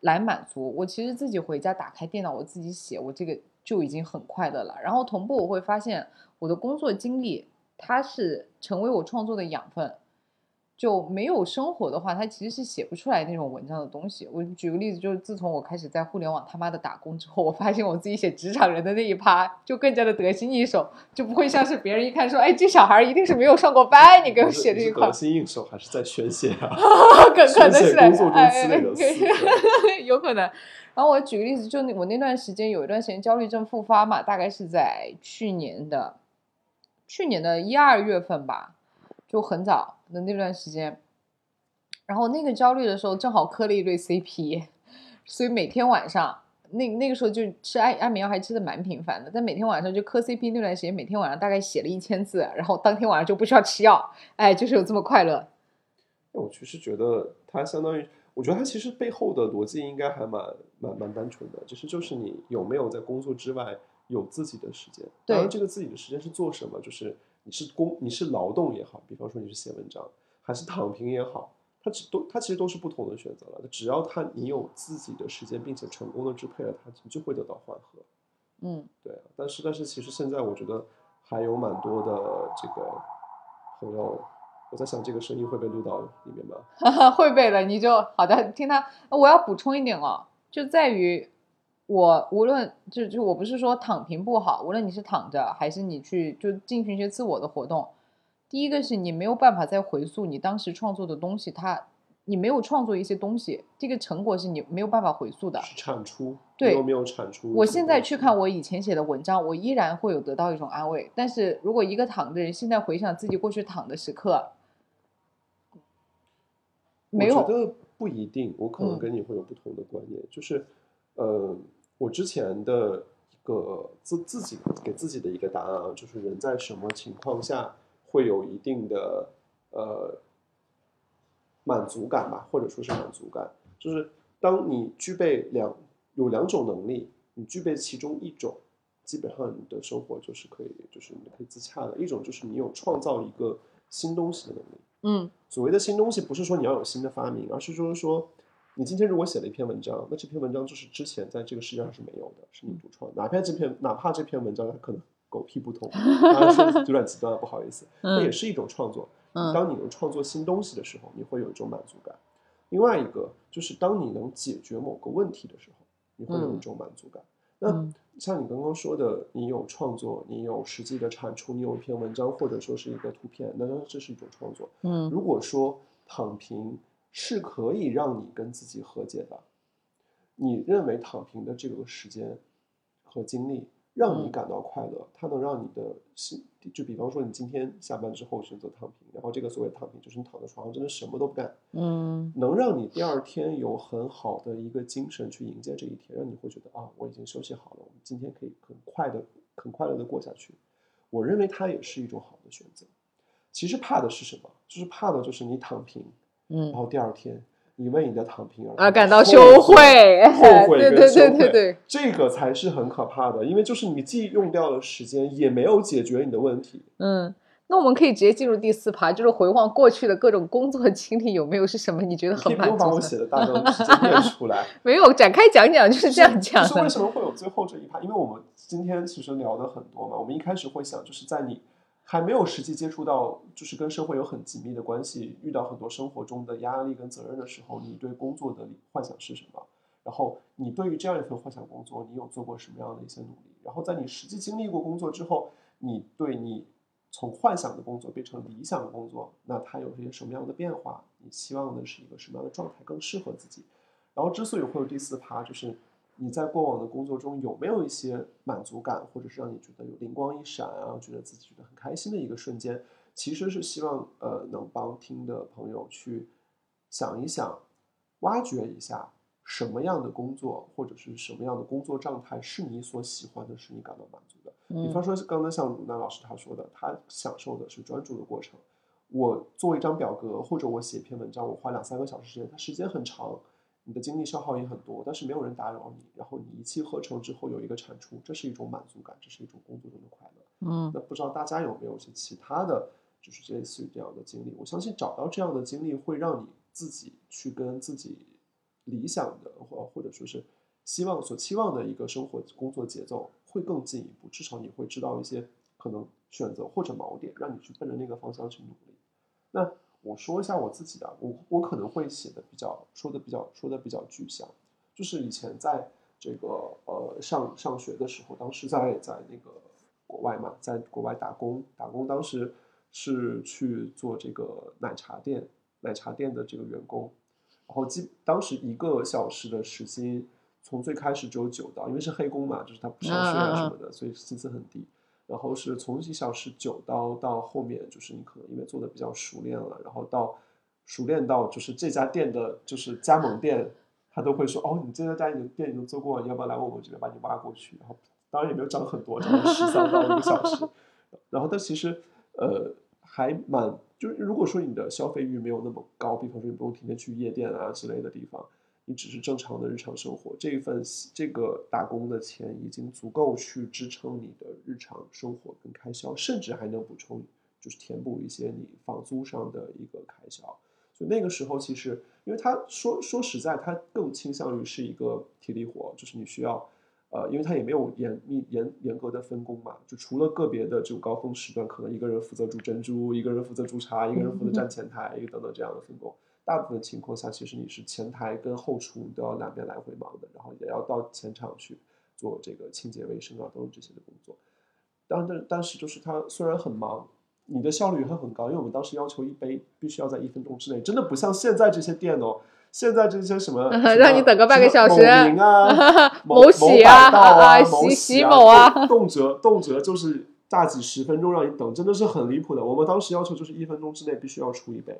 Speaker 1: 来满足。我其实自己回家打开电脑，我自己写，我这个就已经很快乐了。然后同步我会发现，我的工作经历它是成为我创作的养分。就没有生活的话，他其实是写不出来那种文章的东西。我举个例子，就是自从我开始在互联网他妈的打工之后，我发现我自己写职场人的那一趴就更加的得心应手，就不会像是别人一看说，哎，这小孩一定是没有上过班，你给我写这一块
Speaker 2: 得，心应手还是在宣泄啊？
Speaker 1: 可可能是
Speaker 2: 在工作中
Speaker 1: 哎
Speaker 2: 积累的。
Speaker 1: 有可能。然后我举个例子，就那我那段时间有一段时间焦虑症复发嘛，大概是在去年的去年的一二月份吧，就很早的那段时间。然后那个焦虑的时候，正好磕了一对 CP，所以每天晚上那那个时候就吃安安眠药还吃的蛮频繁的，但每天晚上就磕 CP 那段时间，每天晚上大概写了一千字，然后当天晚上就不需要吃药，哎，就是有这么快乐。
Speaker 2: 那我其实觉得它相当于，我觉得它其实背后的逻辑应该还蛮蛮蛮单纯的，其实就是你有没有在工作之外有自己的时间。当然，
Speaker 1: 后
Speaker 2: 这个自己的时间是做什么，就是你是工你是劳动也好，比方说你是写文章，还是躺平也好，它只都它其实都是不同的选择了。只要他你有自己的时间，并且成功的支配了它，你就会得到缓和。
Speaker 1: 嗯
Speaker 2: 对啊，但是但是其实现在我觉得还有蛮多的这个朋友，我在想这个声音会被录到里面吗？
Speaker 1: 会被的，你就好的听他。我要补充一点哦，就在于我无论就就我不是说躺平不好，无论你是躺着还是你去就进行一些自我的活动，第一个是你没有办法再回溯你当时创作的东西，它你没有创作一些东西，这个成果是你没有办法回溯的。
Speaker 2: 是产出，
Speaker 1: 对
Speaker 2: 你有没有产出？
Speaker 1: 我现在去看我以前写的文章，我依然会有得到一种安慰。但是如果一个躺的人现在回想自己过去躺的时刻，没有
Speaker 2: 我觉得不一定，我可能
Speaker 1: 嗯
Speaker 2: 跟你会有不同的观念，就是，呃，我之前的一个自自己给自己的一个答案啊，就是人在什么情况下会有一定的呃满足感吧，或者说是满足感，就是当你具备两有两种能力，你具备其中一种，基本上你的生活就是可以，就是你可以自洽的。一种就是你有创造一个新东西的能力。
Speaker 1: 嗯
Speaker 2: 所谓的新东西，不是说你要有新的发明，而是说说，你今天如果写了一篇文章，那这篇文章就是之前在这个世界上是没有的，是你独创的。哪怕这篇哪怕这篇文章它可能狗屁不通，当然说有点极端了，不好意思，那也
Speaker 1: 嗯
Speaker 2: 是一种创作。
Speaker 1: 嗯
Speaker 2: 当你能创作新东西的时候，你会有一种满足感。另外一个就是当你能解决某个问题的时候，你会有一
Speaker 1: 嗯
Speaker 2: 种满足感。那
Speaker 1: 嗯
Speaker 2: 像你刚刚说的，你有创作，你有实际的产出，你有一篇文章或者说是一个图片，那这是一种创作。
Speaker 1: 嗯
Speaker 2: 如果说躺平是可以让你跟自己和解的，你认为躺平的这个时间和精力让你
Speaker 1: 嗯
Speaker 2: 感到快乐，它能让你的心，就比方说你今天下班之后选择躺平，然后这个所谓躺平就是你躺在床上真的什么都不干，
Speaker 1: 嗯
Speaker 2: 能让你第二天有很好的一个精神去迎接这一天，让你会觉得啊，我已经休息好了，我们今天可以很快的、很快乐的过下去。我认为它也是一种好的选择。其实怕的是什么？就是怕的就是你躺平，然
Speaker 1: 嗯
Speaker 2: 后第二天你为你的躺平而
Speaker 1: 啊，感到羞愧，
Speaker 2: 后悔
Speaker 1: 对对
Speaker 2: 跟羞愧，
Speaker 1: 对对对，
Speaker 2: 这个才是很可怕的，因为就是你既用掉了时间，也没有解决你的问题。
Speaker 1: 嗯。那我们可以直接进入第四趴，就是回望过去的各种工作经历，有没有是什么你觉得
Speaker 2: 很可以
Speaker 1: 很满
Speaker 2: 不用把我？写的大纲直接念出来，
Speaker 1: 没有展开讲讲，就是这样讲
Speaker 2: 就是为。什么会有最后这一趴？因为我们今天其实聊的很多嘛，我们一开始会想，就是在你还没有实际接触到，就是跟社会有很紧密的关系，遇到很多生活中的压力跟责任的时候，你对工作的幻想是什么？然后你对于这样一份幻想工作，你有做过什么样的一些努力？然后在你实际经历过工作之后，你对你从幻想的工作变成理想的工作，那它有些什么样的变化？你希望的是一个什么样的状态更适合自己？然后之所以会有第四趴，就是你在过往的工作中有没有一些满足感，或者是让你觉得有灵光一闪啊，觉得自己觉得很开心的一个瞬间，其实是希望呃能帮听的朋友去想一想，挖掘一下。什么样的工作或者是什么样的工作状态是你所喜欢的，是你感到满足的？比方说，刚才像鲁娜老师他说的，他享受的是专注的过程。我做一张表格或者我写一篇文章，我花两三个小时时间，它时间很长，你的精力消耗也很多，但是没有人打扰你，然后你一气呵成之后有一个产出，这是一种满足感，这是一种工作中的快乐。
Speaker 1: 嗯，
Speaker 2: 那不知道大家有没有一些其他的就是类似于这样的经历？我相信找到这样的经历会让你自己去跟自己。理想的或或者说是希望所期望的一个生活工作节奏会更进一步，至少你会知道一些可能选择或者锚点，让你去奔着那个方向去努力。那我说一下我自己的，我我可能会写的比较说的比较说的比较具象，就是以前在这个呃上上学的时候，当时在在那个国外嘛，在国外打工打工，当时是去做这个奶茶店奶茶店的这个员工。然后基当时一个小时的时薪，从最开始只有九刀，因为是黑工嘛，就是他不上税啊什么的，所以薪资很低。然后是从一小时九刀到后面，就是你可能因为做的比较熟练了，然后到熟练到就是这家店的就是加盟店，他都会说哦，你这家店已经店已经做过，你要不要来我们这边把你挖过去？然后当然也没有涨很多，涨了十三刀一个小时。然后但其实呃还蛮。就是如果说你的消费欲没有那么高，比方说你不用天天去夜店啊之类的地方，你只是正常的日常生活，这一份这个打工的钱已经足够去支撑你的日常生活跟开销，甚至还能补充，就是填补一些你房租上的一个开销。所以那个时候其实，因为他说说实在，他更倾向于是一个体力活，就是你需要。呃，因为他也没有严密严严格的分工嘛，就除了个别的这种高峰时段，可能一个人负责煮珍珠，一个人负责煮茶，一个人负责站前台，一个等等这样的分工。大部分情况下，其实你是前台跟后厨都要两边来回忙的，然后也要到前场去做这个清洁卫生啊等等这些的工作。当但但是就是他虽然很忙，你的效率也会很高，因为我们当时要求一杯必须要在一分钟之内，真的不像现在这些店哦。现在这些什么
Speaker 1: 让你等个半个小时，
Speaker 2: 某 啊，
Speaker 1: 某喜
Speaker 2: 啊，
Speaker 1: 啊，
Speaker 2: 某
Speaker 1: 喜某啊，
Speaker 2: 动辄动辄就是大几十分钟让你等，真的是很离谱的。我们当时要求就是一分钟之内必须要出一杯，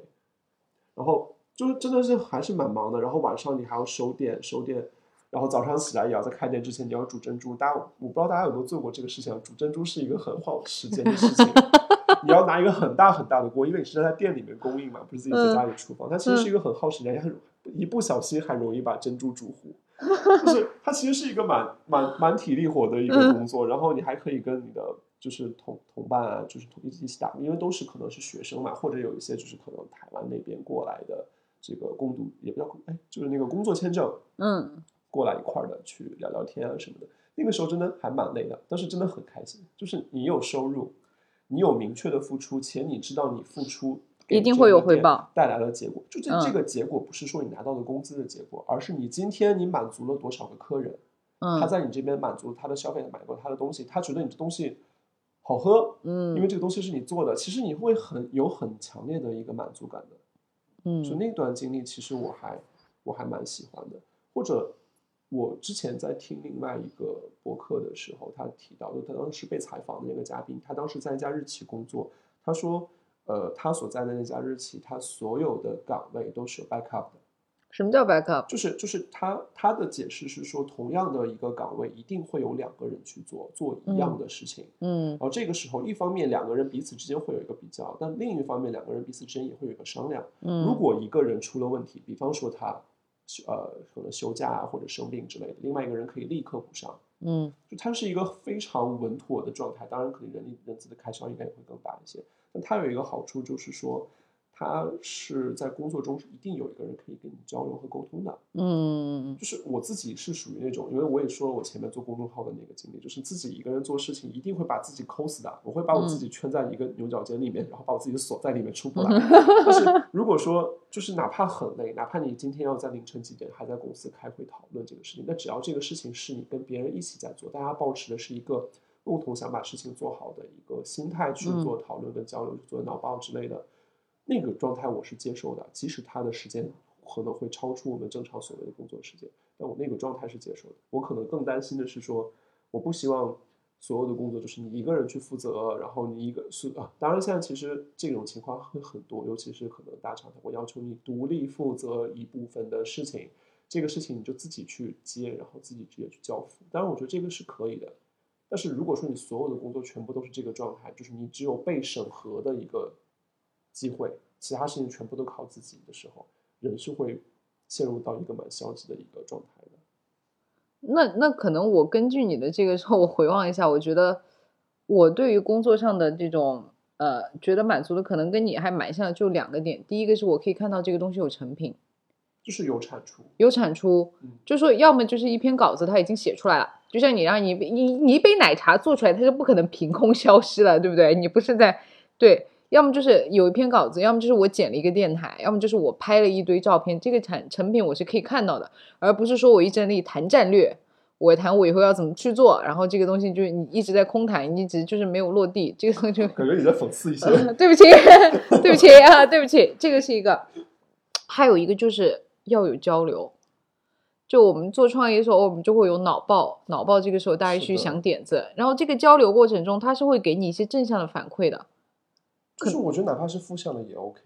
Speaker 2: 然后就是真的是还是蛮忙的。然后晚上你还要收店收店，然后早上起来也要在开店之前你要煮珍珠。大家我不知道大家有没有做过这个事情，煮珍珠是一个很耗时间的事情。你要拿一个很大很大的锅，因为你是在店里面供应嘛，不是自己在家里厨房，它其实是一个很耗时间也很。一不小心还容易把珍珠煮糊，就是 它其实是一个蛮蛮蛮体力活的一个工作。然后你还可以跟你的就是同同伴啊，就是同一起打，因为都是可能是学生嘛，或者有一些就是可能台湾那边过来的这个工读，也不叫哎，就是那个工作签证，
Speaker 1: 嗯，
Speaker 2: 过来一块儿的去聊聊天啊什么的。那个时候真的还蛮累的，但是真的很开心，就是你有收入，你有明确的付出，且你知道你付出。
Speaker 1: 一定会有回报
Speaker 2: 带来的结果，就这这个结果不是说你拿到的工资的结果，而是你今天你满足了多少个客人，他在你这边满足他的消费，买过他的东西，他觉得你这东西好喝，
Speaker 1: 嗯，
Speaker 2: 因为这个东西是你做的，其实你会很有很强烈的一个满足感的，
Speaker 1: 嗯，
Speaker 2: 就那段经历，其实我还我还蛮喜欢的。或者我之前在听另外一个博客的时候，他提到，就他当时被采访的那个嘉宾，他当时在一家日企工作，他说。呃，他所在的那家日企，他所有的岗位都是有 backup 的。
Speaker 1: 什么叫 backup？
Speaker 2: 就是就是他他的解释是说，同样的一个岗位，一定会有两个人去做做一样的事情。
Speaker 1: 嗯。
Speaker 2: 然后这个时候，一方面两个人彼此之间会有一个比较，但另一方面两个人彼此之间也会有一个商量。
Speaker 1: 嗯。
Speaker 2: 如果一个人出了问题，比方说他呃可能休假啊或者生病之类的，另外一个人可以立刻补上。
Speaker 1: 嗯。
Speaker 2: 就它是一个非常稳妥的状态，当然可能人力人资的开销应该也会更大一些。但它有一个好处，就是说，他是在工作中是一定有一个人可以跟你交流和沟通的。
Speaker 1: 嗯
Speaker 2: 就是我自己是属于那种，因为我也说了我前面做公众号的那个经历，就是自己一个人做事情一定会把自己抠死的，我会把我自己圈在一个牛角尖里面，然后把我自己锁在里面出不来。但是如果说就是哪怕很累，哪怕你今天要在凌晨几点还在公司开会讨论这个事情，那只要这个事情是你跟别人一起在做，大家保持的是一个共同想把事情做好的一个心态去做讨论跟交流，做脑报之类的。那个状态我是接受的，即使他的时间可能会超出我们正常所谓的工作时间，但我那个状态是接受的。我可能更担心的是说，我不希望所有的工作就是你一个人去负责，然后你一个是啊，当然现在其实这种情况会很多，尤其是可能大厂它会要求你独立负责一部分的事情，这个事情你就自己去接，然后自己直接去交付。当然，我觉得这个是可以的。但是如果说你所有的工作全部都是这个状态，就是你只有被审核的一个机会，其他事情全部都靠自己的时候，人是会陷入到一个蛮消极的一个状态的。
Speaker 1: 那那可能我根据你的这个时候，我回望一下，我觉得我对于工作上的这种呃觉得满足的，可能跟你还蛮像，就两个点。第一个是我可以看到这个东西有成品，
Speaker 2: 就是有产出，
Speaker 1: 有产出
Speaker 2: 嗯，
Speaker 1: 就说要么就是一篇稿子它已经写出来了，就像你让你你你一杯奶茶做出来，它是不可能凭空消失了，对不对？你不是在对，要么就是有一篇稿子，要么就是我剪了一个电台，要么就是我拍了一堆照片，这个产成品我是可以看到的，而不是说我一直在那里谈战略。我谈我以后要怎么去做，然后这个东西就是你一直在空谈，你一直就是没有落地，这个东西就
Speaker 2: 感觉你在讽刺一些。
Speaker 1: 呃对不起，对不起啊，对不起，这个是一个，还有一个就是要有交流。就我们做创业的时候，我们就会有脑爆，脑爆这个时候大家去想点子，然后这个交流过程中，他是会给你一些正向的反馈的。
Speaker 2: 就是我觉得哪怕是负向的也 OK。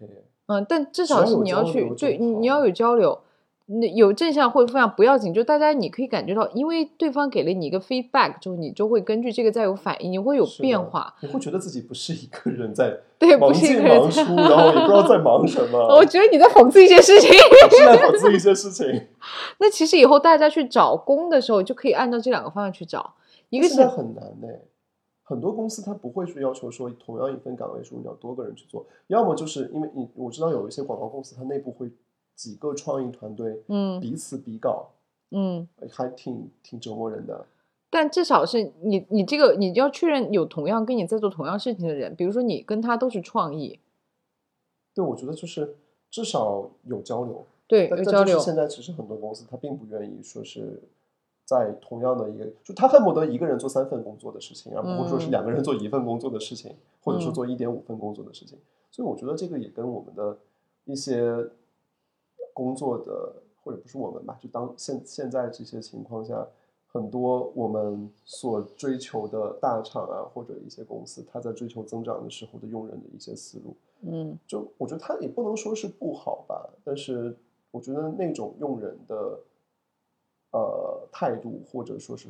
Speaker 1: 嗯，但至少是你要去对，你你要有交流，那有正向或者负向不要紧，就大家你可以感觉到，因为对方给了你一个 feedback，就你就会根据这个再有反应，你会有变化。
Speaker 2: 你会觉得自己不是一个人在
Speaker 1: 对，
Speaker 2: 忙
Speaker 1: 不是一
Speaker 2: 进
Speaker 1: 个人
Speaker 2: 忙出，然后也不知道在忙什么。
Speaker 1: 我觉得你在讽刺一些事情。
Speaker 2: 我是在讽刺一些事情。
Speaker 1: 那其实以后大家去找工的时候，就可以按照这两个方向去找，一个是
Speaker 2: 很难呢、很多公司它不会去要求说同样一份岗位数你要多个人去做，要么就是因为你我知道有一些广告公司它内部会几个创意团队
Speaker 1: 嗯。
Speaker 2: 彼此比稿，
Speaker 1: 嗯，
Speaker 2: 还挺挺折磨人的。
Speaker 1: 但至少是你你这个你要确认有同样跟你在做同样事情的人，比如说你跟他都是创意，
Speaker 2: 对，我觉得就是至少有交流，
Speaker 1: 对，有交流，
Speaker 2: 就是现在其实很多公司他并不愿意说是在同样的一个，就他恨不得一个人做三份工作的事情，而不会说是
Speaker 1: 嗯。
Speaker 2: 两个人做一份工作的事情，或者说
Speaker 1: 嗯。
Speaker 2: 做一点五份工作的事情。所以我觉得这个也跟我们的一些工作的，或者不是我们吧，就当现现在这些情况下，很多我们所追求的大厂啊，或者一些公司，它在追求增长的时候的用人的一些思路，
Speaker 1: 嗯。
Speaker 2: 就我觉得他也不能说是不好吧，但是我觉得那种用人的呃态度或者说是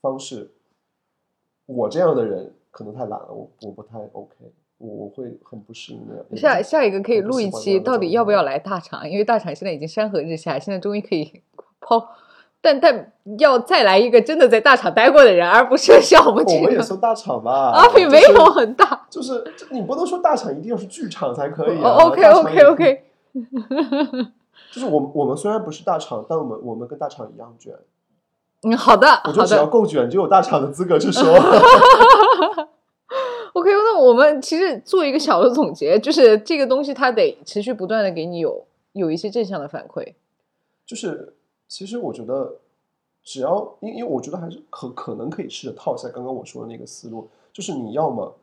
Speaker 2: 方式，我这样的人可能太懒了，我我不太 OK，我我会很不适应那样。
Speaker 1: 下下一个可以录一期，到底要不要来大厂？因为大厂现在已经山河日下，现在终于可以抛，但但要再来一个真的在大厂待过的人，而不是像我们这
Speaker 2: 我们也
Speaker 1: 个
Speaker 2: 算大厂吧，
Speaker 1: 阿比没
Speaker 2: 就是
Speaker 1: 有很大。
Speaker 2: 就是这你不能说大厂一定要是剧场才可以啊。
Speaker 1: 哦 OK OK
Speaker 2: 也
Speaker 1: OK，
Speaker 2: 就是我们我们虽然不是大厂，但我们我们跟大厂一样卷。
Speaker 1: 嗯，好的
Speaker 2: 我就
Speaker 1: 好的
Speaker 2: 只要够卷，就有大厂的资格去说。
Speaker 1: OK。那我们其实做一个小的总结，就是这个东西它得持续不断的给你有有一些正向的反馈。
Speaker 2: 就是其实我觉得，只要因因为我觉得还是可可能可以试着套一下刚刚我说的那个思路，就是你要么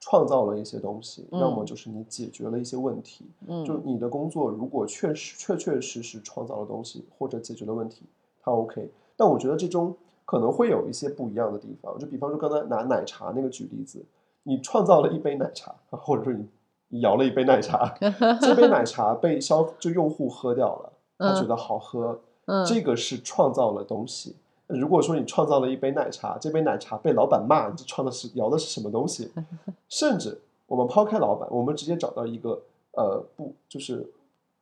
Speaker 2: 创造了一些东西，
Speaker 1: 嗯
Speaker 2: 要么就是你解决了一些问题。
Speaker 1: 嗯，
Speaker 2: 就你的工作如果确实确确实实创造了东西或者解决了问题，它 OK。但我觉得这中可能会有一些不一样的地方，就比方说刚才拿奶茶那个举例子，你创造了一杯奶茶，或者说你你摇了一杯奶茶，这杯奶茶被消就用户喝掉了，他觉
Speaker 1: 嗯
Speaker 2: 得好喝，
Speaker 1: 嗯
Speaker 2: 这个是创造了东西。如果说你创造了一杯奶茶，这杯奶茶被老板骂，你这创的是摇的是什么东西？甚至我们抛开老板，我们直接找到一个呃不就是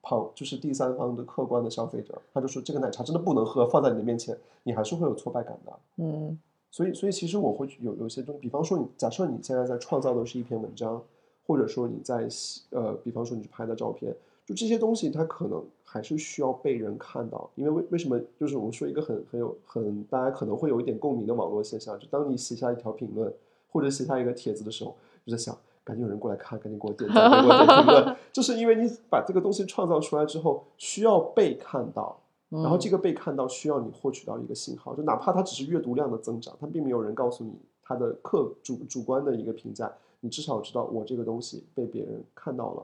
Speaker 2: 旁就是第三方的客观的消费者，他就说这个奶茶真的不能喝，放在你的面前，你还是会有挫败感的。
Speaker 1: 嗯
Speaker 2: 所以，所以其实我会有有些东西，比方说你假设你现在在创造的是一篇文章，或者说你在呃，比方说你去拍的照片，就这些东西，它可能还是需要被人看到。因为为为什么？就是我们说一个很很有很大家可能会有一点共鸣的网络现象，就当你写下一条评论或者写下一个帖子的时候，就在想，赶紧有人过来看，赶紧给我点赞，给我点评论，就是因为你把这个东西创造出来之后，需要被看到，然后这个被看到需要你获取到一个信号，就哪怕它只是阅读量的增长，它并没有人告诉你它的客主主观的一个评价。你至少知道我这个东西被别人看到了，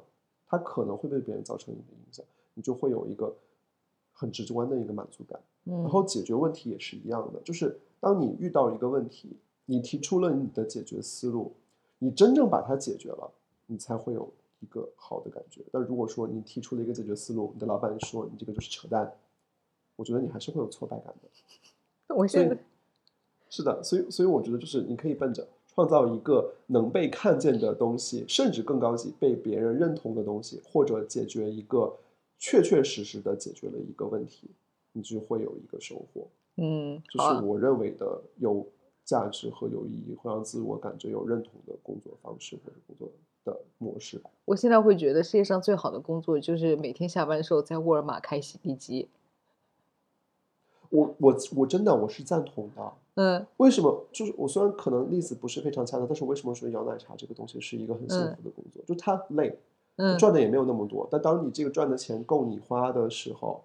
Speaker 2: 它可能会被别人造成你的影响，你就会有一个很直观的一个满足感。然后解决问题也是一样的，就是当你遇到一个问题，你提出了你的解决思路，你真正把它解决了，你才会有一个好的感觉。但如果说你提出了一个解决思路，你的老板说你这个就是扯淡，我觉得你还是会有挫败感的。
Speaker 1: 我现在
Speaker 2: 是的，所以所以我觉得就是你可以奔着。创造一个能被看见的东西，甚至更高级、被别人认同的东西，或者解决一个确确实实的解决了一个问题，你就会有一个收获。
Speaker 1: 嗯，
Speaker 2: 这是我认为的有价值和有意义，会让自我感觉有认同的工作方式或者工作的模式。
Speaker 1: 我现在会觉得世界上最好的工作就是每天下班的时候在沃尔玛开洗地机。
Speaker 2: 我我我真的我是赞同的。
Speaker 1: 嗯，
Speaker 2: 为什么？就是我虽然可能例子不是非常恰当，但是为什么说摇奶茶这个东西是一个很幸福的工作？就它累，
Speaker 1: 嗯，
Speaker 2: 赚的也没有那么多。但当你这个赚的钱够你花的时候，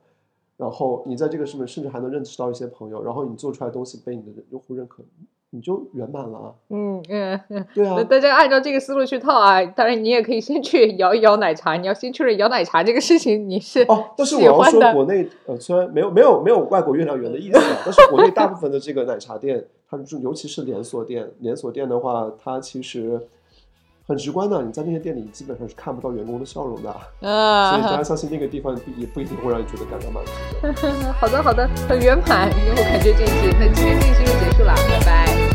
Speaker 2: 然后你在这个上面甚至还能认识到一些朋友，然后你做出来的东西被你的用户认可。你就圆满了，
Speaker 1: 嗯嗯嗯，
Speaker 2: 对啊，
Speaker 1: 大家按照这个思路去套啊。当然，你也可以先去摇一摇奶茶。你要先确认摇奶茶这个事情你是
Speaker 2: 哦。但是我要说，国内呃，虽然没有没有没有外国月亮圆的意思，但是国内大部分的这个奶茶店，它就尤其是连锁店，连锁店的话，它其实很直观的，你在那些店里基本上是看不到员工的笑容的。
Speaker 1: 啊，
Speaker 2: 所以大家相信那个地方也不一定会让你觉得感到满足。
Speaker 1: 好的好的，很圆满，我感觉这一期那今天这一期就结束了，拜拜。